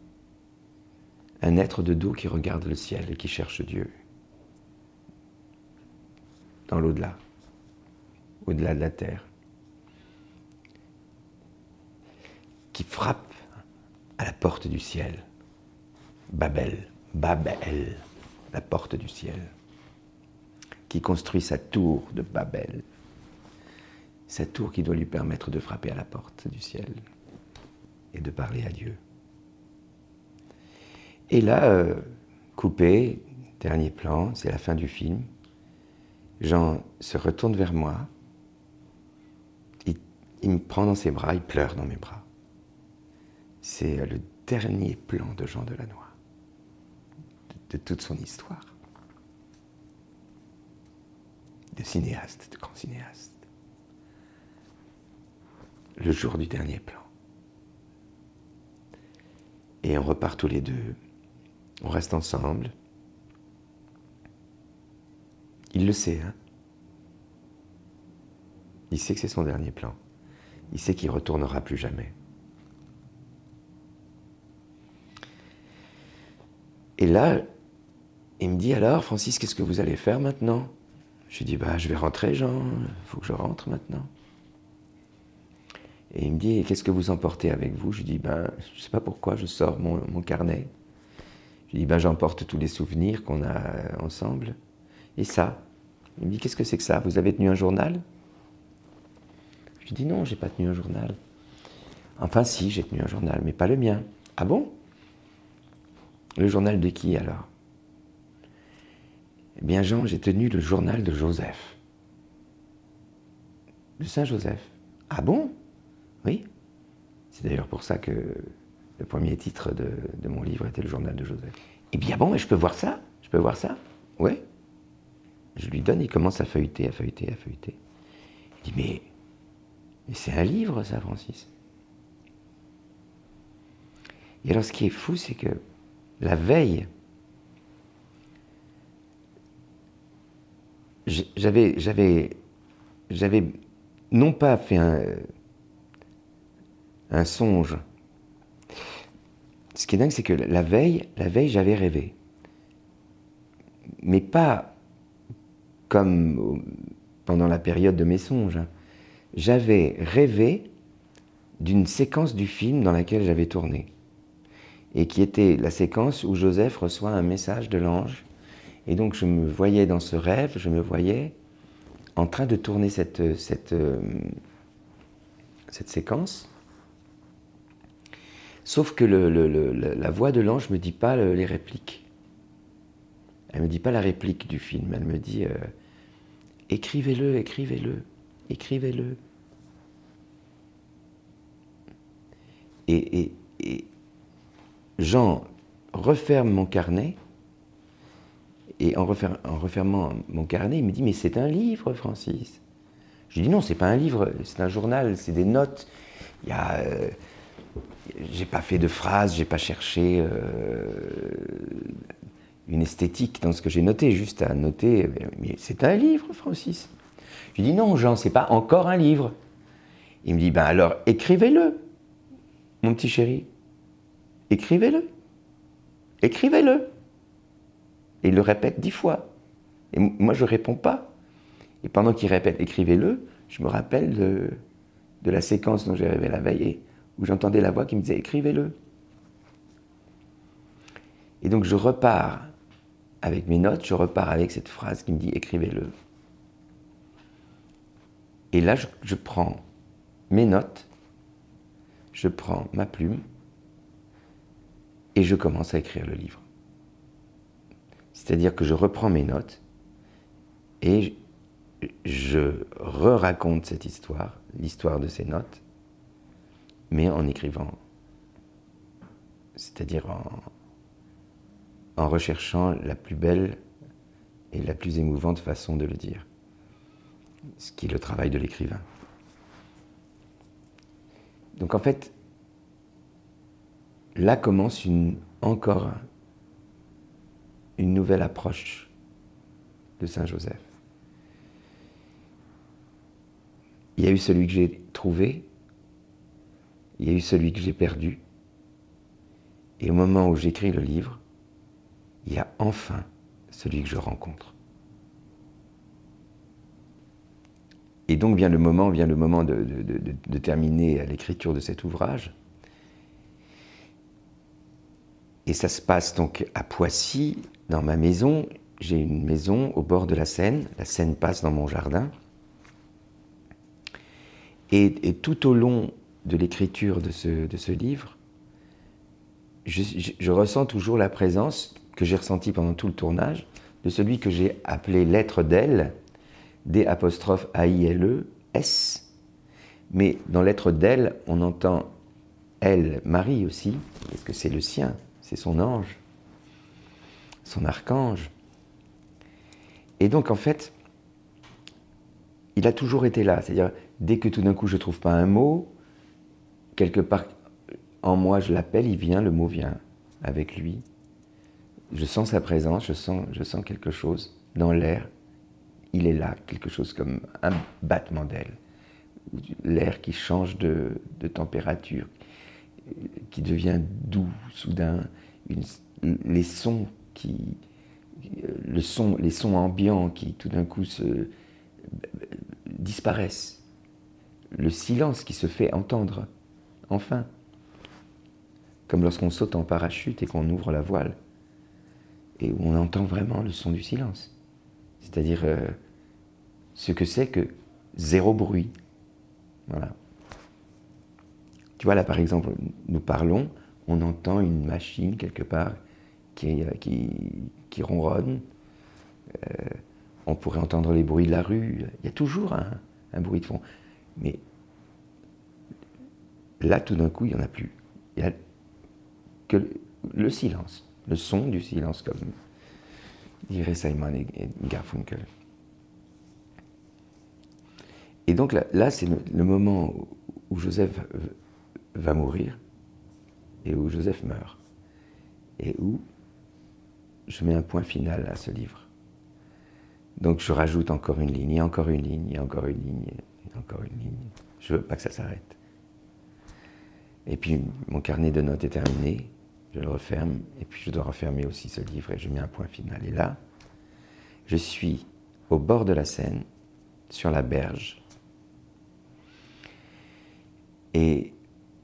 Un être de dos qui regarde le ciel et qui cherche Dieu dans l'au-delà, au-delà de la terre, qui frappe à la porte du ciel. Babel, Babel, la porte du ciel, qui construit sa tour de Babel, sa tour qui doit lui permettre de frapper à la porte du ciel et de parler à Dieu. Et là, euh, coupé, dernier plan, c'est la fin du film. Jean se retourne vers moi, il, me prend dans ses bras, il pleure dans mes bras. C'est le dernier plan de Jean Delannoy, de, de toute son histoire. De cinéaste, de grand cinéaste. Le jour du dernier plan. Et on repart tous les deux, on reste ensemble, il le sait, hein Il sait que c'est son dernier plan. Il sait qu'il ne retournera plus jamais. Et là, il me dit alors, Francis, qu'est-ce que vous allez faire maintenant? Je lui dis, bah, je vais rentrer, Jean, il faut que je rentre maintenant. Et il me dit, qu'est-ce que vous emportez avec vous? Je lui dis, ben, je ne sais pas pourquoi, je sors mon, carnet. Je lui dis, ben, j'emporte tous les souvenirs qu'on a ensemble. Et ça Il me dit Qu'est-ce que c'est que ça? Vous avez tenu un journal? Je lui dis Non, j'ai pas tenu un journal. Enfin, si, j'ai tenu un journal, mais pas le mien. Ah bon? Le journal de qui alors? Eh bien, Jean, j'ai tenu le journal de Joseph. De Saint-Joseph. Ah bon? Oui. C'est d'ailleurs pour ça que le premier titre de, de, mon livre était le journal de Joseph. Eh bien bon, je peux voir ça? Je peux voir ça? Oui. Je lui donne, il commence à feuilleter, à feuilleter, à feuilleter. Il dit, mais, c'est un livre, ça, Francis. Et alors, ce qui est fou, c'est que la veille, j'avais non pas fait un, un songe. Ce qui est dingue, c'est que la veille, la veille, j'avais rêvé. Mais pas comme pendant la période de mes songes, j'avais rêvé d'une séquence du film dans laquelle j'avais tourné, et qui était la séquence où Joseph reçoit un message de l'ange. Et donc je me voyais dans ce rêve, je me voyais en train de tourner cette, cette, cette séquence. Sauf que la voix de l'ange ne me dit pas les répliques. Elle me dit pas la réplique du film, elle me dit euh, écrivez-le, écrivez-le, écrivez-le. Et, et, Jean referme mon carnet, et en, en, refermant mon carnet, il me dit Mais c'est un livre, Francis. Je lui dis Non, c'est pas un livre, c'est un journal, c'est des notes. Il y a. Euh, j'ai pas fait de phrases, j'ai pas cherché euh, une esthétique dans ce que j'ai noté, juste à noter, mais c'est un livre, Francis. Je lui dis non, Jean, c'est pas encore un livre. Il me dit, ben alors écrivez-le, mon petit chéri. Écrivez-le. Écrivez-le. Et il le répète dix fois. Et moi, je ne réponds pas. Et pendant qu'il répète écrivez-le, je me rappelle de, de la séquence dont j'ai rêvé la veille où j'entendais la voix qui me disait écrivez-le. Et donc je repars avec mes notes, je repars avec cette phrase qui me dit écrivez-le. Et là, je, prends mes notes, je prends ma plume et je commence à écrire le livre. C'est-à-dire que je reprends mes notes et je re-raconte cette histoire, l'histoire de ces notes, mais en écrivant. C'est-à-dire en, en recherchant la plus belle et la plus émouvante façon de le dire, ce qui est le travail de l'écrivain. Donc en fait, là commence encore une nouvelle approche de Saint Joseph. Il y a eu celui que j'ai trouvé, il y a eu celui que j'ai perdu, et au moment où j'écris le livre, il y a enfin celui que je rencontre. Et donc vient le moment, vient le moment de, terminer l'écriture de cet ouvrage. Et ça se passe donc à Poissy, dans ma maison. J'ai une maison au bord de la Seine. La Seine passe dans mon jardin. Et, tout au long de l'écriture de ce, livre, je, ressens toujours la présence que j'ai ressentie pendant tout le tournage de celui que j'ai appelé lettre d'elle, D apostrophe A-I-L-E, S. Mais dans lettre d'elle, on entend elle, Marie aussi, parce que c'est le sien c'est son ange, son archange. Et donc en fait, il a toujours été là. C'est-à-dire, dès que tout d'un coup je ne trouve pas un mot, quelque part en moi je l'appelle, il vient, le mot vient avec lui. Je sens sa présence, je sens, je sens quelque chose dans l'air. Il est là, quelque chose comme un battement d'aile. L'air qui change de, température, qui devient doux soudain, les sons qui, le son, les sons ambiants qui tout d'un coup se disparaissent, le silence qui se fait entendre, enfin, comme lorsqu'on saute en parachute et qu'on ouvre la voile et où on entend vraiment le son du silence, c'est-à-dire euh, ce que c'est que zéro bruit. Voilà. Tu vois, là, par exemple, nous parlons, on entend une machine quelque part qui, euh, ronronne. Euh, on pourrait entendre les bruits de la rue. Il y a toujours un, bruit de fond. Mais là, tout d'un coup, il n'y en a plus. Il n'y a que le, silence, le son du silence, comme dirait Simon et, Garfunkel. Et donc là, c'est le, moment où Joseph va mourir et où Joseph meurt. Et où je mets un point final à ce livre. Donc je rajoute encore une ligne, et encore une ligne, et encore une ligne, et encore une ligne. Je veux pas que ça s'arrête. Et puis mon carnet de notes est terminé, je le referme, et puis je dois refermer aussi ce livre, et je mets un point final. Et là, je suis au bord de la Seine, sur la berge, et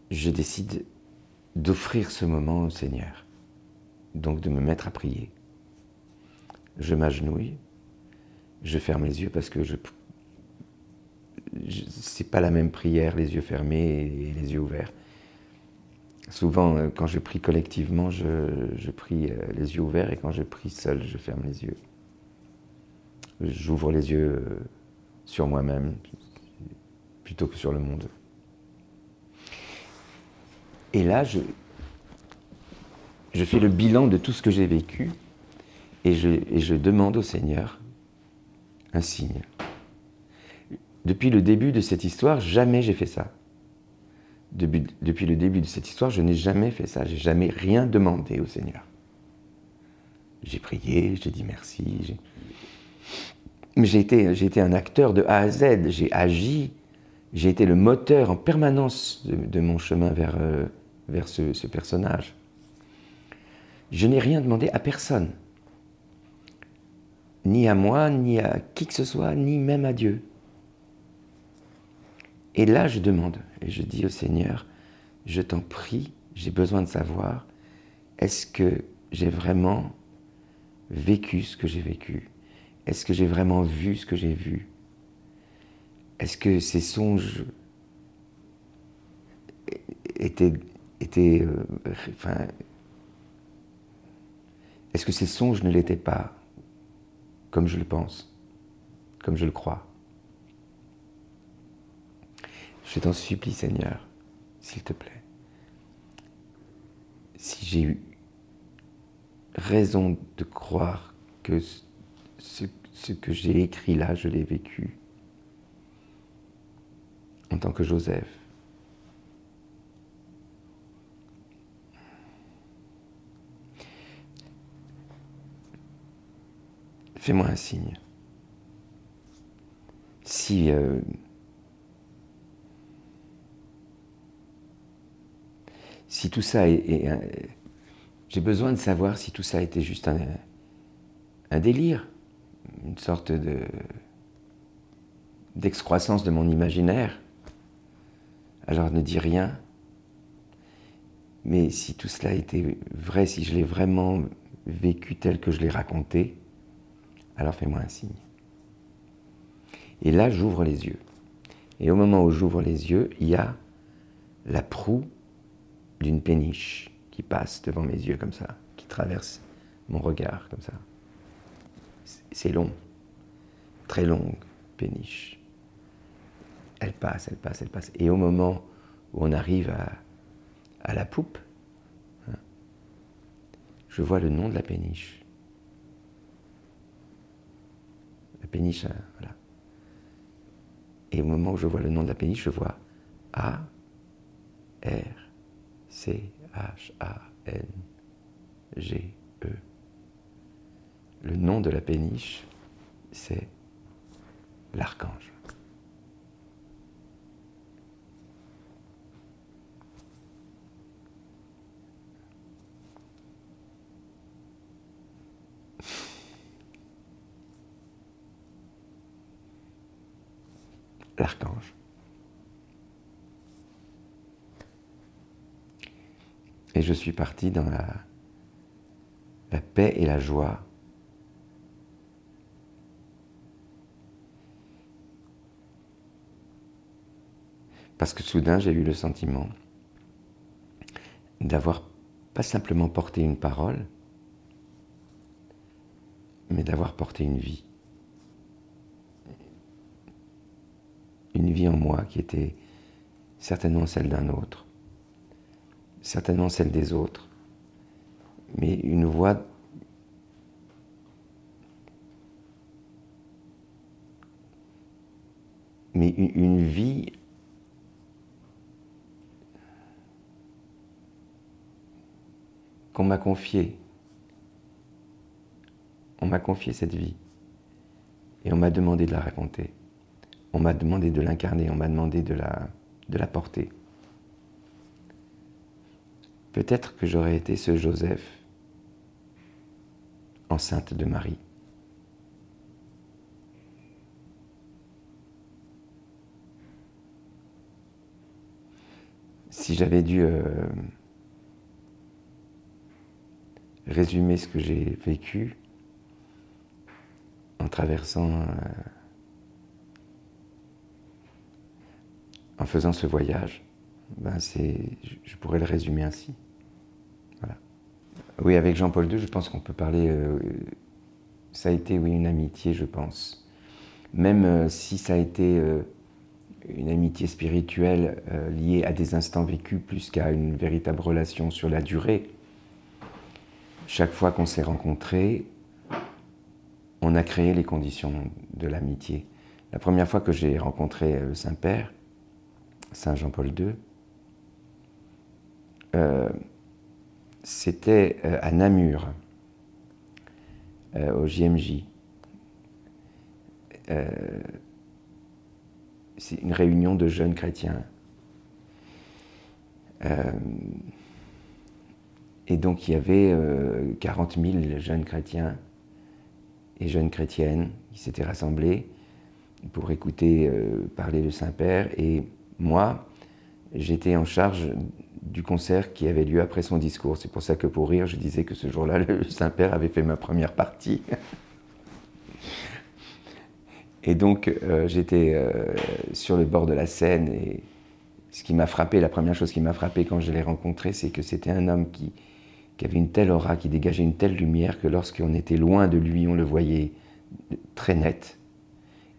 je décide d'offrir ce moment au Seigneur, donc de me mettre à prier. Je m'agenouille, je ferme les yeux parce que je, c'est pas la même prière les yeux fermés et les yeux ouverts. Souvent, euh, quand je prie collectivement, je, prie euh, les yeux ouverts et quand je prie seul, je ferme les yeux. J'ouvre les yeux euh, sur moi-même plutôt que sur le monde. Et là, je, fais le bilan de tout ce que j'ai vécu et je demande au Seigneur un signe. Depuis le début de cette histoire, jamais j'ai fait ça. Depuis, le début de cette histoire, je n'ai jamais fait ça. J'ai jamais rien demandé au Seigneur. J'ai prié, j'ai dit merci. Mais j'ai été, un acteur de A à Z. J'ai agi. J'ai été le moteur en permanence de, mon chemin vers, euh, vers ce, personnage. Je n'ai rien demandé à personne, ni à moi, ni à qui que ce soit, ni même à Dieu. Et là, je demande, et je dis au Seigneur, je t'en prie, j'ai besoin de savoir, est-ce que j'ai vraiment vécu ce que j'ai vécu? Est-ce que j'ai vraiment vu ce que j'ai vu? Est-ce que ces songes étaient était. Euh, enfin, est-ce que ces songes ne l'étaient pas, comme je le pense, comme je le crois? Je t'en supplie, Seigneur, s'il te plaît. Si j'ai eu raison de croire que ce, que j'ai écrit là, je l'ai vécu en tant que Joseph. Fais-moi un signe. Si euh, si tout ça est, j'ai besoin de savoir si tout ça été juste un, délire, une sorte de d'excroissance de mon imaginaire. Alors ne dis rien. Mais si tout cela était vrai, si je l'ai vraiment vécu tel que je l'ai raconté, alors fais-moi un signe. Et là, j'ouvre les yeux. Et au moment où j'ouvre les yeux, il y a la proue d'une péniche qui passe devant mes yeux comme ça, qui traverse mon regard comme ça. C'est long, très longue péniche. Elle passe, elle passe, elle passe. Et au moment où on arrive à, la poupe, hein, je vois le nom de la péniche. La péniche, hein, voilà. Et au moment où je vois le nom de la péniche, je vois A, R, C, H, A, N, G, E. Le nom de la péniche, c'est l'archange. l'archange. Et je suis parti dans la, la paix et la joie. Parce que soudain, j'ai eu le sentiment d'avoir pas simplement porté une parole, mais d'avoir porté une vie. une vie en moi qui était certainement celle d'un autre, certainement celle des autres, mais une voix mais une, vie qu'on m'a confiée. On m'a confié cette vie et on m'a demandé de la raconter on m'a demandé de l'incarner, on m'a demandé de la, de la porter. Peut-être que j'aurais été ce Joseph enceinte de Marie. Si j'avais dû euh, résumer ce que j'ai vécu en traversant euh, en faisant ce voyage, ben je pourrais le résumer ainsi. Oui, avec Jean-Paul II, je pense qu'on peut parler. Euh, ça a été, oui, une amitié, je pense. Même euh, si ça a été euh, une amitié spirituelle liée à des instants vécus plus qu'à une véritable relation sur la durée. Chaque fois qu'on s'est rencontrés, on a créé les conditions de l'amitié. La première fois que j'ai rencontré le Saint-Père, Saint Jean-Paul II, euh, c'était euh, à Namur, euh, au JMJ. c'est une réunion de jeunes chrétiens. et donc il y avait 40 000 jeunes chrétiens et jeunes chrétiennes qui s'étaient rassemblés pour écouter parler le Saint-Père et moi, j'étais en charge du concert qui avait lieu après son discours. C'est pour ça que pour rire, je disais que ce jour-là, le <laughs> Saint-Père avait fait ma première partie. <laughs> Et donc, euh, j'étais euh, sur le bord de la scène et ce qui m'a frappé, la première chose qui m'a frappé quand je l'ai rencontré, c'est que c'était un homme qui, avait une telle aura, qui dégageait une telle lumière que lorsqu'on était loin de lui, on le voyait très net.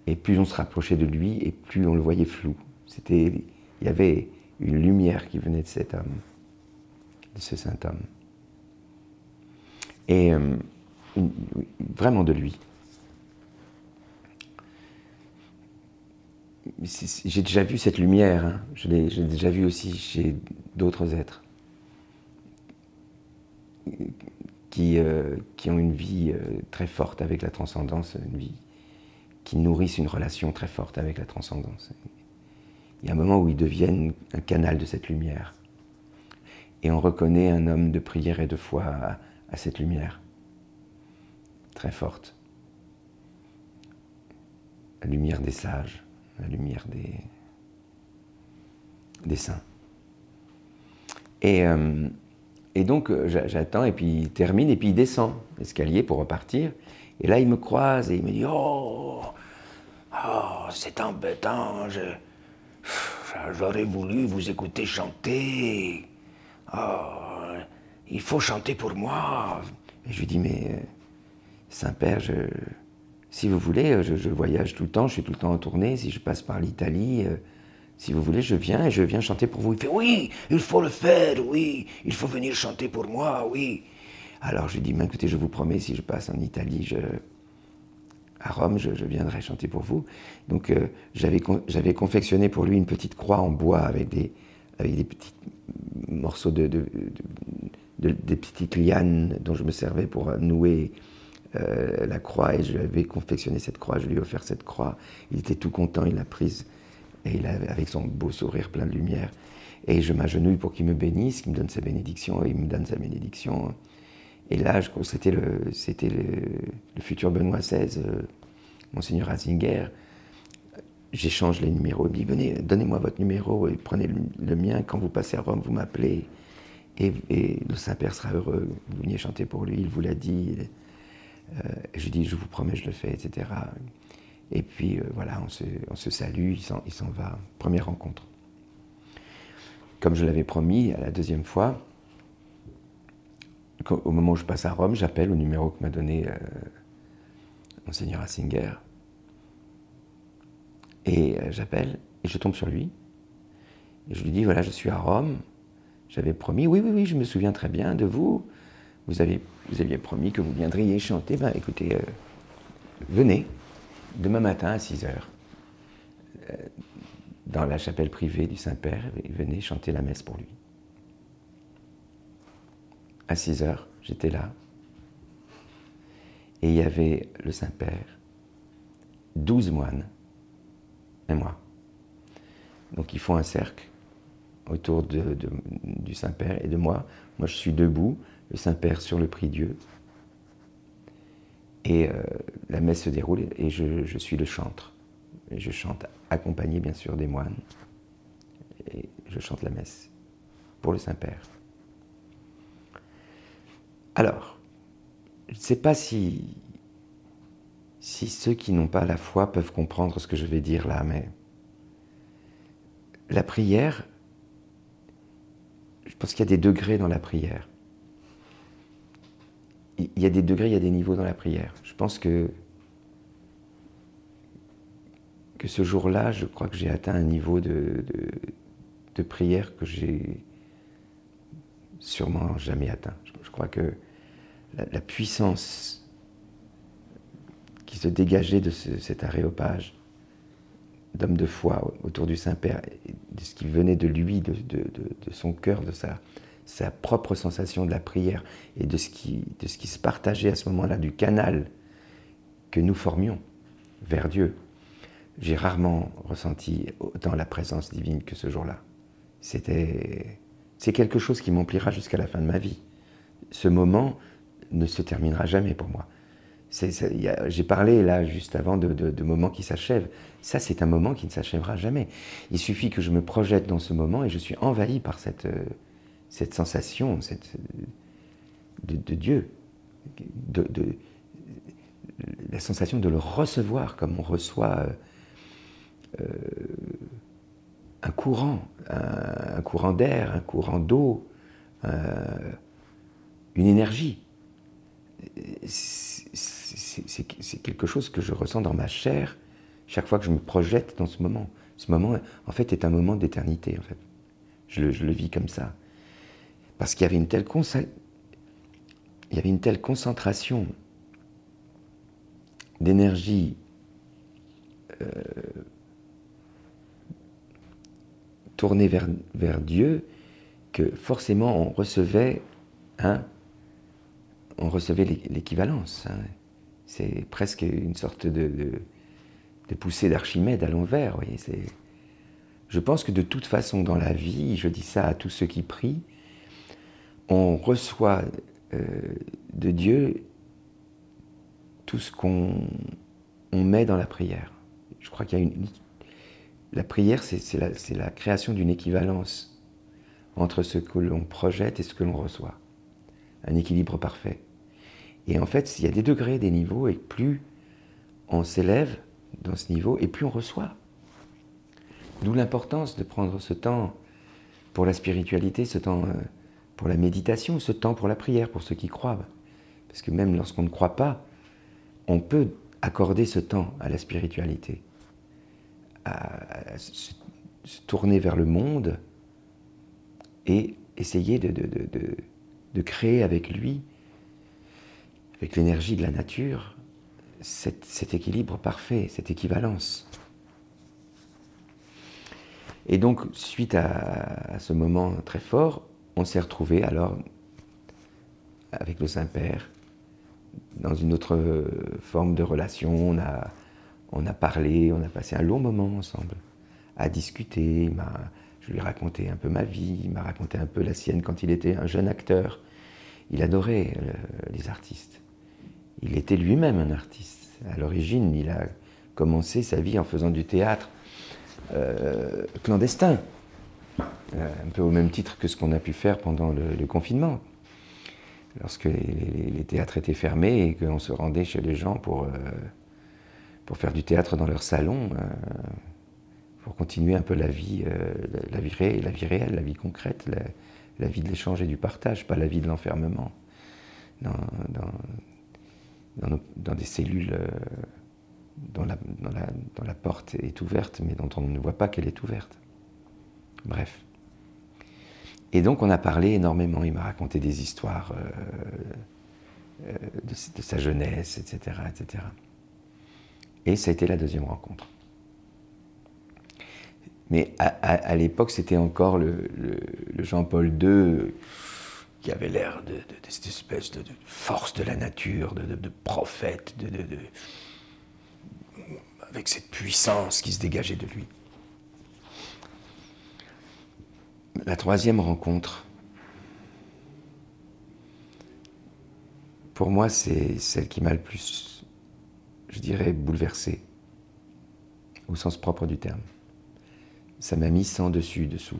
Et plus on se rapprochait de lui, et plus on le voyait flou. C'était, il y avait une lumière qui venait de cet homme, de ce saint homme. Et euh, vraiment de lui. J'ai déjà vu cette lumière, hein. je l'ai déjà vu aussi chez d'autres êtres. qui, euh, ont une vie euh, très forte avec la transcendance, une vie qui nourrissent une relation très forte avec la transcendance. Il y a un moment où ils deviennent un canal de cette lumière. Et on reconnaît un homme de prière et de foi à, cette lumière très forte. La lumière des sages, la lumière des, des saints. Et, euh, et donc euh, j'a- j'attends, et puis il termine, et puis il descend l'escalier pour repartir. Et là, il me croise et il me dit Oh, oh c'est embêtant, je- j'aurais voulu vous écouter chanter. Oh, il faut chanter pour moi. Et je lui dis Mais euh, Saint-Père, si vous voulez, euh, je, je voyage tout le temps, je suis tout le temps en tournée. Si je passe par l'Italie, euh, si vous voulez, je viens et je viens chanter pour vous. Il fait Oui, il faut le faire, oui, il faut venir chanter pour moi, oui. Alors je lui dis Mais écoutez, je vous promets, si je passe en Italie, je, à Rome, je, viendrai chanter pour vous. Donc euh, j'avais con- j'avais confectionné pour lui une petite croix en bois avec des, petits morceaux de, de- de- de- des petites lianes dont je me servais pour nouer euh, la croix et je lui avais confectionné cette croix, je lui ai offert cette croix. Il était tout content, il l'a prise et il avec son beau sourire plein de lumière. Et je m'agenouille pour qu'il me bénisse, qu'il me donne sa bénédiction et il me donne sa bénédiction. Et là, je que c'était le, futur Benoît XVI, euh, Monseigneur. J'échange les numéros. Il dit Venez, donnez-moi votre numéro et prenez le, mien. Quand vous passez à Rome, vous m'appelez. Et, le Saint-Père sera heureux. Vous veniez chanter pour lui, il vous l'a dit. Euh, je lui dis Je vous promets, je le fais, etc. Et puis euh, voilà, on se, on se salue, il s'en va. Première rencontre. Comme je l'avais promis, à la deuxième fois, au moment où je passe à Rome, j'appelle au numéro que m'a donné euh, Monseigneur Ratzinger. Et euh, j'appelle et je tombe sur lui. Je lui dis voilà, je suis à Rome. J'avais promis, oui, oui, oui, je me souviens très bien de vous. Vous, avez, vous aviez promis que vous viendriez chanter. Ben écoutez, euh, venez demain matin à 6 heures euh, dans la chapelle privée du Saint-Père et venez chanter la messe pour lui. À 6 heures, j'étais là. Et il y avait le Saint-Père, 12 moines et moi. Donc ils font un cercle autour du Saint-Père et de moi. Moi, je suis debout, le Saint-Père sur le prie-dieu. Et euh, la messe se déroule et je, je suis le chantre. Et je chante accompagné, bien sûr, des moines. Et je chante la messe pour le Saint-Père. Alors, je ne sais pas si, ceux qui n'ont pas la foi peuvent comprendre ce que je vais dire là, mais la prière, je pense qu'il y a des degrés dans la prière. Il y a des degrés, il y a des niveaux dans la prière. Je pense que, ce jour-là, je crois que j'ai atteint un niveau de, de, de prière que j'ai sûrement jamais atteint. Je, crois que la, puissance qui se dégageait de ce- cet aréopage d'homme de foi autour du Saint-Père, de ce qui venait de lui, de, son cœur, de sa, propre sensation de la prière et de ce qui, de ce qui se partageait à ce moment-là, du canal que nous formions vers Dieu. J'ai rarement ressenti autant la présence divine que ce jour-là. C'était, c'est quelque chose qui m'emplira jusqu'à la fin de ma vie. Ce moment ne se terminera jamais pour moi. J'ai parlé là juste avant de, moments qui s'achèvent. Ça, c'est un moment qui ne s'achèvera jamais. Il suffit que je me projette dans ce moment et je suis envahi par cette, euh, sensation cette, de, Dieu, la sensation de le recevoir comme on reçoit euh, euh, un courant, un, courant d'air, un courant d'eau, une énergie. C'est- quelque chose que je ressens dans ma chair chaque fois que je me projette dans ce moment. Ce moment, en fait, est un moment d'éternité. Je le, vis comme ça, parce qu'il y avait une telle concentration d'énergie euh, tournée vers Dieu que forcément on recevait un, on recevait l'équivalence. Hein. C'est presque une sorte de, poussée d'Archimède à l'envers. Je pense que de toute façon dans la vie, je dis ça à tous ceux qui prient, on reçoit euh, de Dieu tout ce qu'on on met dans la prière. Je crois qu'il y a une... La prière, c'est la création d'une équivalence entre ce que l'on projette et ce que l'on reçoit. Un équilibre parfait. Et en fait, il y a des degrés, des niveaux, et plus on s'élève dans ce niveau, et plus on reçoit. D'où l'importance de prendre ce temps pour la spiritualité, ce temps euh, pour la méditation, ce temps pour la prière, pour ceux qui croient. Parce que même lorsqu'on ne croit pas, on peut accorder ce temps à la spiritualité, à, se, tourner vers le monde et essayer de, de créer avec lui avec l'énergie de la nature, cet, équilibre parfait, cette équivalence. Et donc, suite à, ce moment très fort, on s'est retrouvé alors avec le Saint-Père dans une autre forme de relation. On a, on a parlé, on a passé un long moment ensemble à discuter. Je lui ai raconté un peu ma vie, il m'a raconté un peu la sienne quand il était un jeune acteur. Il adorait euh, les artistes il était lui-même un artiste. À l'origine, il a commencé sa vie en faisant du théâtre euh, clandestin, euh, un peu au même titre que ce qu'on a pu faire pendant le, confinement. Lorsque les, théâtres étaient fermés et qu'on se rendait chez les gens pour, pour faire du théâtre dans leur salon, pour continuer un peu la vie, réelle, la vie réelle, la vie concrète, la, vie de l'échange et du partage, pas la vie de l'enfermement. dans, des cellules euh, dont, la, porte est ouverte, mais dont on ne voit pas qu'elle est ouverte. Bref. Et donc on a parlé énormément, il m'a raconté des histoires euh, euh, de, sa jeunesse, etc., etc. Et ça a été la deuxième rencontre. Mais à, l'époque, c'était encore le Jean-Paul II qui avait l'air de, cette espèce de, force de la nature, de, prophète, avec cette puissance qui se dégageait de lui. La troisième rencontre, pour moi, c'est celle qui m'a le plus, je dirais, bouleversé, au sens propre du terme. Ça m'a mis sans dessus, dessous.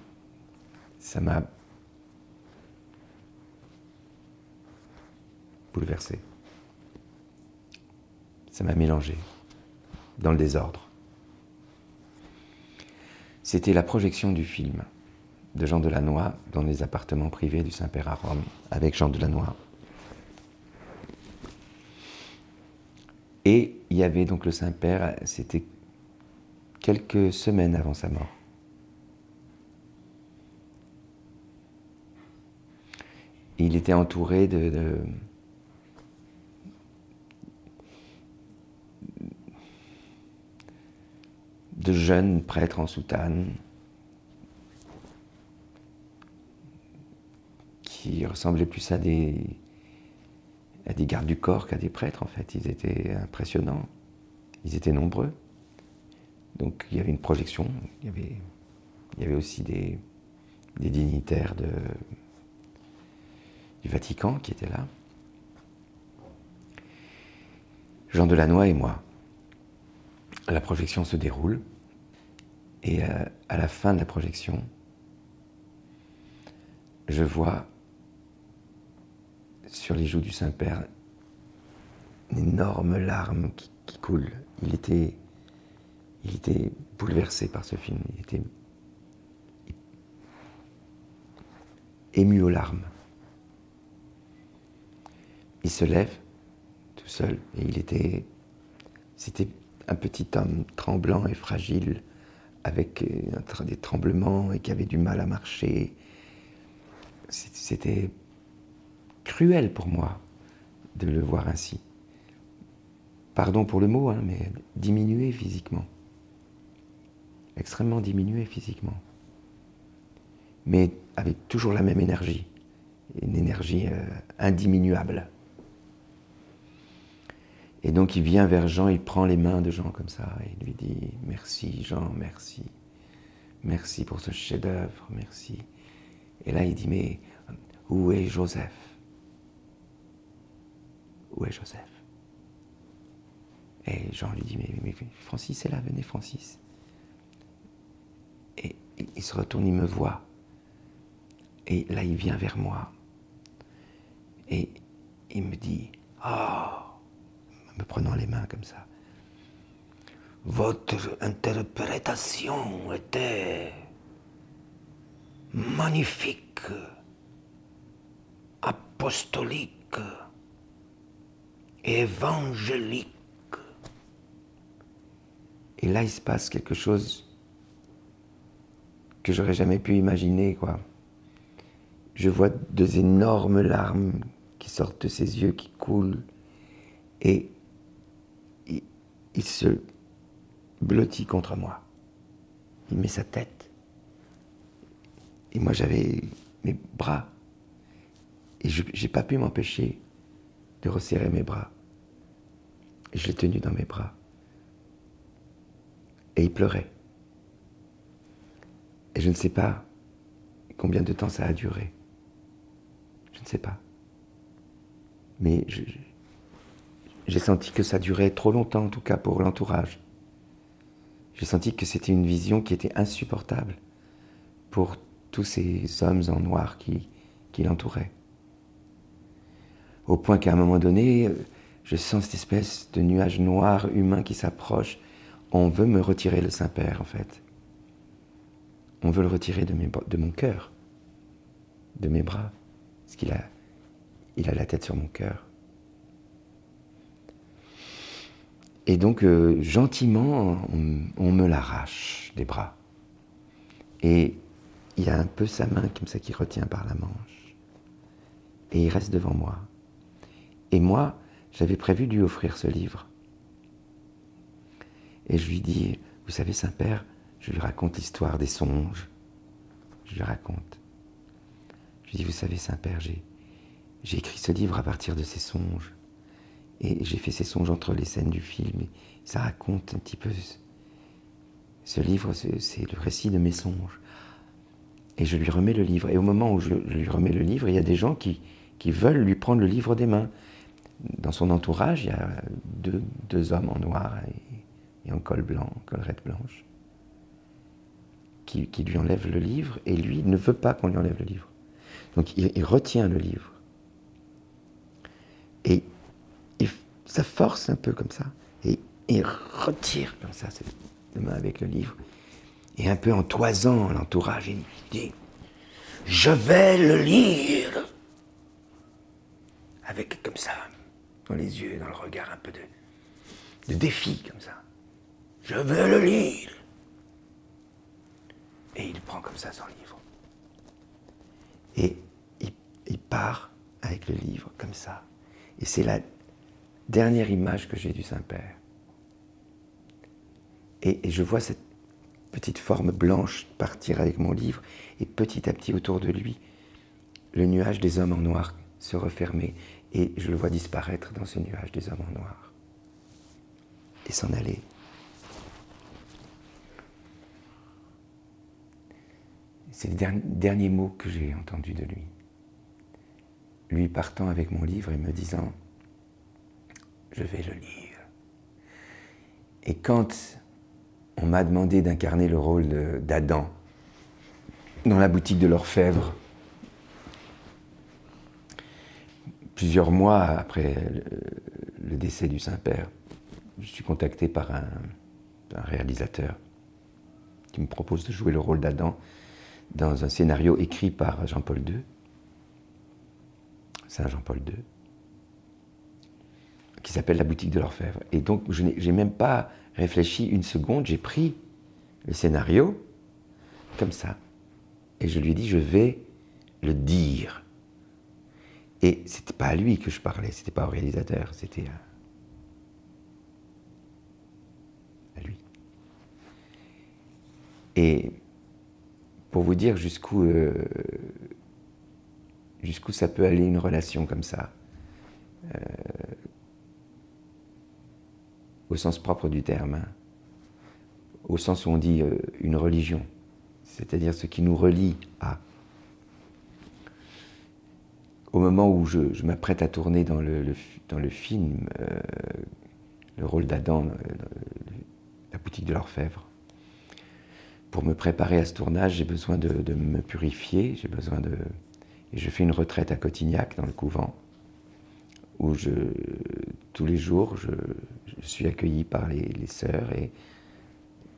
Ça m'a bouleversé. Ça m'a mélangé dans le désordre. C'était la projection du film de Jean Delannoy dans les appartements privés du Saint-Père à Rome, avec Jean Delannoy. Et il y avait donc le Saint-Père, c'était quelques semaines avant sa mort. Il était entouré de jeunes prêtres en soutane qui ressemblaient plus à des, gardes du corps qu'à des prêtres en fait. Ils étaient impressionnants, ils étaient nombreux. Donc il y avait une projection, il y avait, aussi des dignitaires de, du Vatican qui étaient là. Jean Delannoy et moi. La projection se déroule. Et euh, à la fin de la projection, je vois sur les joues du Saint-Père une énorme larme qui, coule. Il était, il était bouleversé par ce film. Il était ému aux larmes. Il se lève tout seul et il était. C'était un petit homme tremblant et fragile avec euh, des tremblements et qui avait du mal à marcher. C'était cruel pour moi de le voir ainsi. Pardon pour le mot, hein, mais diminué physiquement. Extrêmement diminué physiquement. Mais avec toujours la même énergie. Une énergie euh, indiminuable. Et donc il vient vers Jean, il prend les mains de Jean comme ça, et il lui dit Merci Jean, merci. Merci pour ce chef-d'œuvre, merci. Et là il dit Mais où est Joseph? Où est Joseph? Et Jean lui dit mais, Francis est là, venez Francis. Et il se retourne, il me voit. Et là il vient vers moi. Et il me dit Oh me prenant les mains comme ça. Votre interprétation était magnifique, apostolique, évangélique. Et là, il se passe quelque chose que j'aurais jamais pu imaginer, quoi. Je vois deux énormes larmes qui sortent de ses yeux, qui coulent, et il se blottit contre moi. Il met sa tête. Et moi, j'avais mes bras. Et je n'ai pas pu m'empêcher de resserrer mes bras. Et je l'ai tenu dans mes bras. Et il pleurait. Et je ne sais pas combien de temps ça a duré. Je ne sais pas. Mais je, j'ai senti que ça durait trop longtemps, en tout cas pour l'entourage. J'ai senti que c'était une vision qui était insupportable pour tous ces hommes en noir qui, l'entouraient. Au point qu'à un moment donné, je sens cette espèce de nuage noir humain qui s'approche. On veut me retirer le Saint-Père, en fait. On veut le retirer de mon cœur, de mes bras, parce qu'il a, il a la tête sur mon cœur. Et donc, euh, gentiment, on, me l'arrache des bras. Et il y a un peu sa main comme ça qui retient par la manche. Et il reste devant moi. Et moi, j'avais prévu de lui offrir ce livre. Et je lui dis, vous savez, Saint-Père, je lui raconte l'histoire des songes. Je lui raconte. Je lui dis, vous savez, Saint-Père, j'ai écrit ce livre à partir de ces songes. Et j'ai fait ces songes entre les scènes du film. Et ça raconte un petit peu. Ce livre, c'est le récit de mes songes. Et je lui remets le livre. Et au moment où je lui remets le livre, il y a des gens qui, qui veulent lui prendre le livre des mains. Dans son entourage, il y a deux, deux hommes en noir et, en col blanc, collerette blanche, qui, qui, lui enlèvent le livre. Et lui ne veut pas qu'on lui enlève le livre. Donc il, il retient le livre. Et ça force un peu comme ça. Et il retire comme ça ses mains avec le livre. Et un peu en toisant l'entourage, il dit Je vais le lire. Avec comme ça, dans les yeux, dans le regard, un peu de, de défi comme ça. Je vais le lire. Et il prend comme ça son livre. Et il, il part avec le livre comme ça. Et c'est la dernière image que j'ai du Saint-Père. Et, je vois cette petite forme blanche partir avec mon livre, et petit à petit autour de lui, le nuage des hommes en noir se refermer, et je le vois disparaître dans ce nuage des hommes en noir, et s'en aller. C'est le dernier mot que j'ai entendu de lui. Lui partant avec mon livre et me disant je vais le lire. Et quand on m'a demandé d'incarner le rôle d'Adam dans la boutique de l'orfèvre, plusieurs mois après le, décès du Saint-Père, je suis contacté par un, un, réalisateur qui me propose de jouer le rôle d'Adam dans un scénario écrit par Jean-Paul II, Saint Jean-Paul II qui s'appelle La boutique de l'orfèvre. Et donc, je n'ai même pas réfléchi une seconde, j'ai pris le scénario comme ça. Et je lui ai dit, je vais le dire. Et c'était pas à lui que je parlais, c'était pas au réalisateur, c'était à, lui. Et pour vous dire jusqu'où euh, jusqu'où ça peut aller une relation comme ça. Euh, au sens propre du terme, hein. au sens où on dit euh, une religion, c'est-à-dire ce qui nous relie à. Au moment où je, m'apprête à tourner dans le, film euh, le rôle d'Adam, euh, la boutique de l'orfèvre, pour me préparer à ce tournage, j'ai besoin de, me purifier, j'ai besoin de... Et je fais une retraite à Cotignac, dans le couvent, où je, tous les jours, je, suis accueilli par les, sœurs et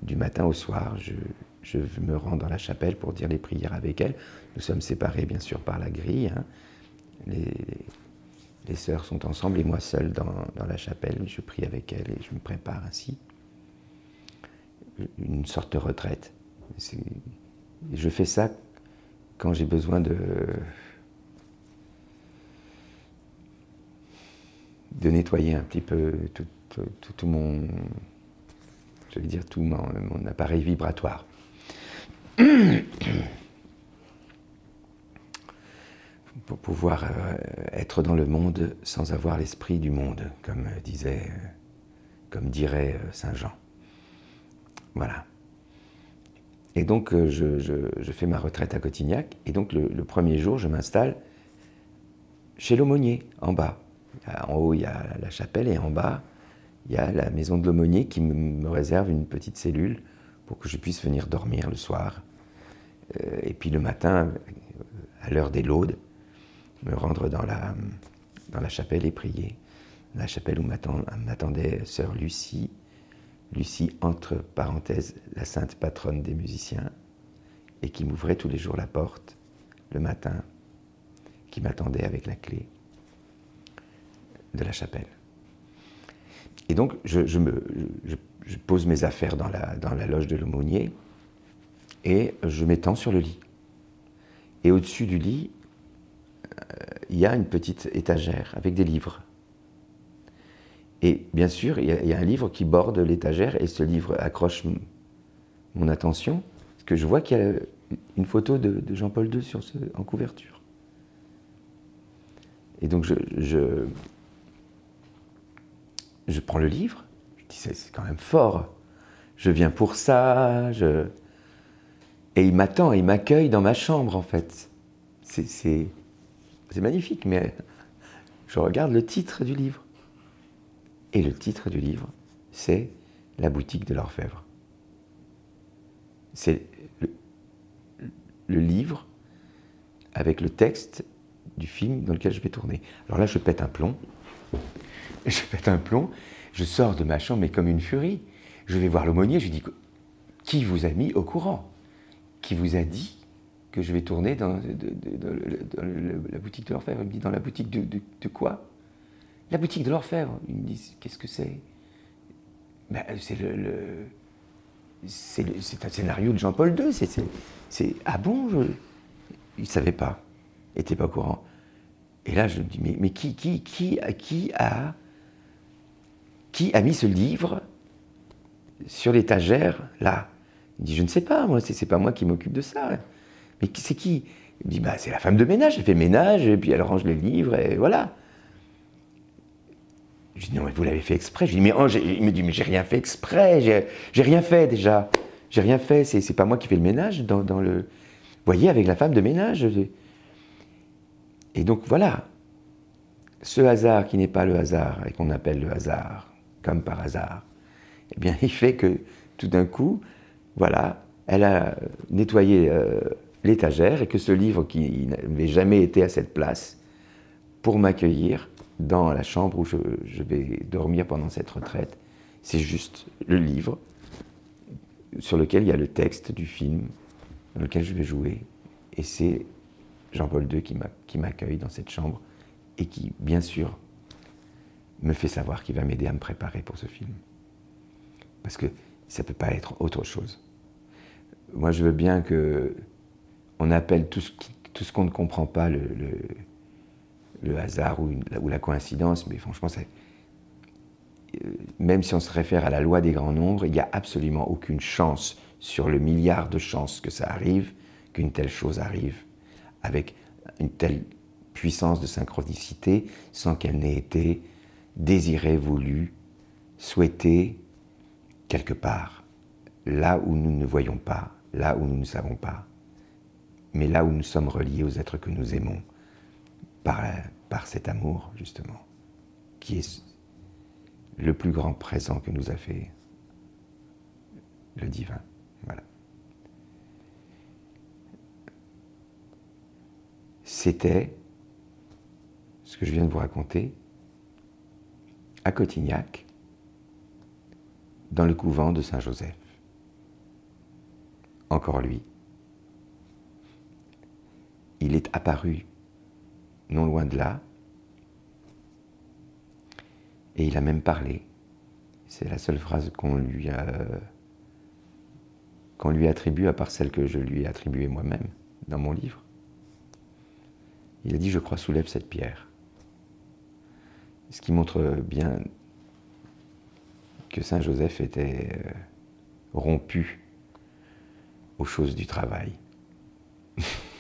du matin au soir, je, me rends dans la chapelle pour dire les prières avec elles. Nous sommes séparés, bien sûr, par la grille. Hein. Les, sœurs sont ensemble et moi seul dans, la chapelle. Je prie avec elles et je me prépare ainsi. Une sorte de retraite. Je fais ça quand j'ai besoin de nettoyer un petit peu tout, tout, mon, dire tout mon, appareil vibratoire. <clears throat> pour pouvoir euh, être dans le monde sans avoir l'esprit du monde, comme disait, comme dirait euh, Saint Jean. Voilà. Et donc, euh, je, fais ma retraite à Cotignac. Et donc, le, premier jour, je m'installe chez l'aumônier, en bas. En haut, il y a la chapelle et en bas, il y a la maison de l'aumônier qui me, réserve une petite cellule pour que je puisse venir dormir le soir. Euh, et puis le matin, à l'heure des laudes, me rendre dans la, dans la chapelle et prier. La chapelle où m'attendait sœur Lucie, Lucie, entre parenthèses, la sainte patronne des musiciens, et qui m'ouvrait tous les jours la porte le matin, qui m'attendait avec la clé de la chapelle. Et donc, je, pose mes affaires dans la, loge de l'aumônier et je m'étends sur le lit. Et au-dessus du lit, euh, il y a une petite étagère avec des livres. Et bien sûr, il y, a, un livre qui borde l'étagère et ce livre accroche mon attention, parce que je vois qu'il y a une photo de, Jean-Paul II en couverture. Et donc je, prends le livre, je dis c'est quand même fort, je viens pour ça, je... et il m'attend, il m'accueille dans ma chambre en fait. C'est magnifique, mais je regarde le titre du livre. Et le titre du livre, c'est La boutique de l'orfèvre. C'est le, livre avec le texte du film dans lequel je vais tourner. Alors là, je pète un plomb. <laughs> Je pète un plomb. Je sors de ma chambre, mais comme une furie. Je vais voir l'aumônier, je lui dis Qui vous a mis au courant? Qui vous a dit que je vais tourner dans, la boutique de l'orfèvre? Il me dit Dans la boutique de quoi? La boutique de l'orfèvre. Ils me disent Qu'est-ce que c'est? Ben, C'est le, c'est un scénario de Jean-Paul II. C'est ah bon Il ne savait pas, il n'était pas au courant. Et là, je me dis mais, mais qui, qui, qui, qui a qui a mis ce livre sur l'étagère là? Il dit je ne sais pas, moi, c'est pas moi qui m'occupe de ça. Mais c'est qui? Il dit bah, c'est la femme de ménage. Elle fait ménage et puis elle range les livres et voilà. Je dis non, mais vous l'avez fait exprès. Je dis mais il me dit mais j'ai rien fait exprès, j'ai rien fait déjà. J'ai rien fait, c'est pas moi qui fais le ménage dans, le. Vous voyez, avec la femme de ménage. Et donc voilà, ce hasard qui n'est pas le hasard et qu'on appelle le hasard, comme par hasard, eh bien, il fait que tout d'un coup, voilà, elle a nettoyé euh, l'étagère et que ce livre qui n'avait jamais été à cette place, pour m'accueillir, dans la chambre où je, vais dormir pendant cette retraite. C'est juste le livre sur lequel il y a le texte du film dans lequel je vais jouer. Et c'est Jean-Paul II qui m'accueille dans cette chambre et qui, bien sûr, me fait savoir qu'il va m'aider à me préparer pour ce film. Parce que ça ne peut pas être autre chose. Moi, je veux bien que on appelle tout ce qu'on ne comprend pas le le hasard ou, la coïncidence, mais franchement, euh, même si on se réfère à la loi des grands nombres, il n'y a absolument aucune chance sur le milliard de chances que ça arrive, qu'une telle chose arrive, avec une telle puissance de synchronicité, sans qu'elle n'ait été désirée, voulue, souhaiter quelque part, là où nous ne voyons pas, là où nous ne savons pas, mais là où nous sommes reliés aux êtres que nous aimons, par, par cet amour, justement, qui est le plus grand présent que nous a fait le divin. Voilà. C'était ce que je viens de vous raconter à Cotignac, dans le couvent de Saint-Joseph. Encore lui. Il est apparu non loin de là, et il a même parlé. C'est la seule phrase qu'on lui, qu'on lui attribue, à part celle que je lui ai attribuée moi-même dans mon livre. Il a dit, je crois, soulève cette pierre. Ce qui montre bien que Saint Joseph était euh, rompu aux choses du travail. <laughs>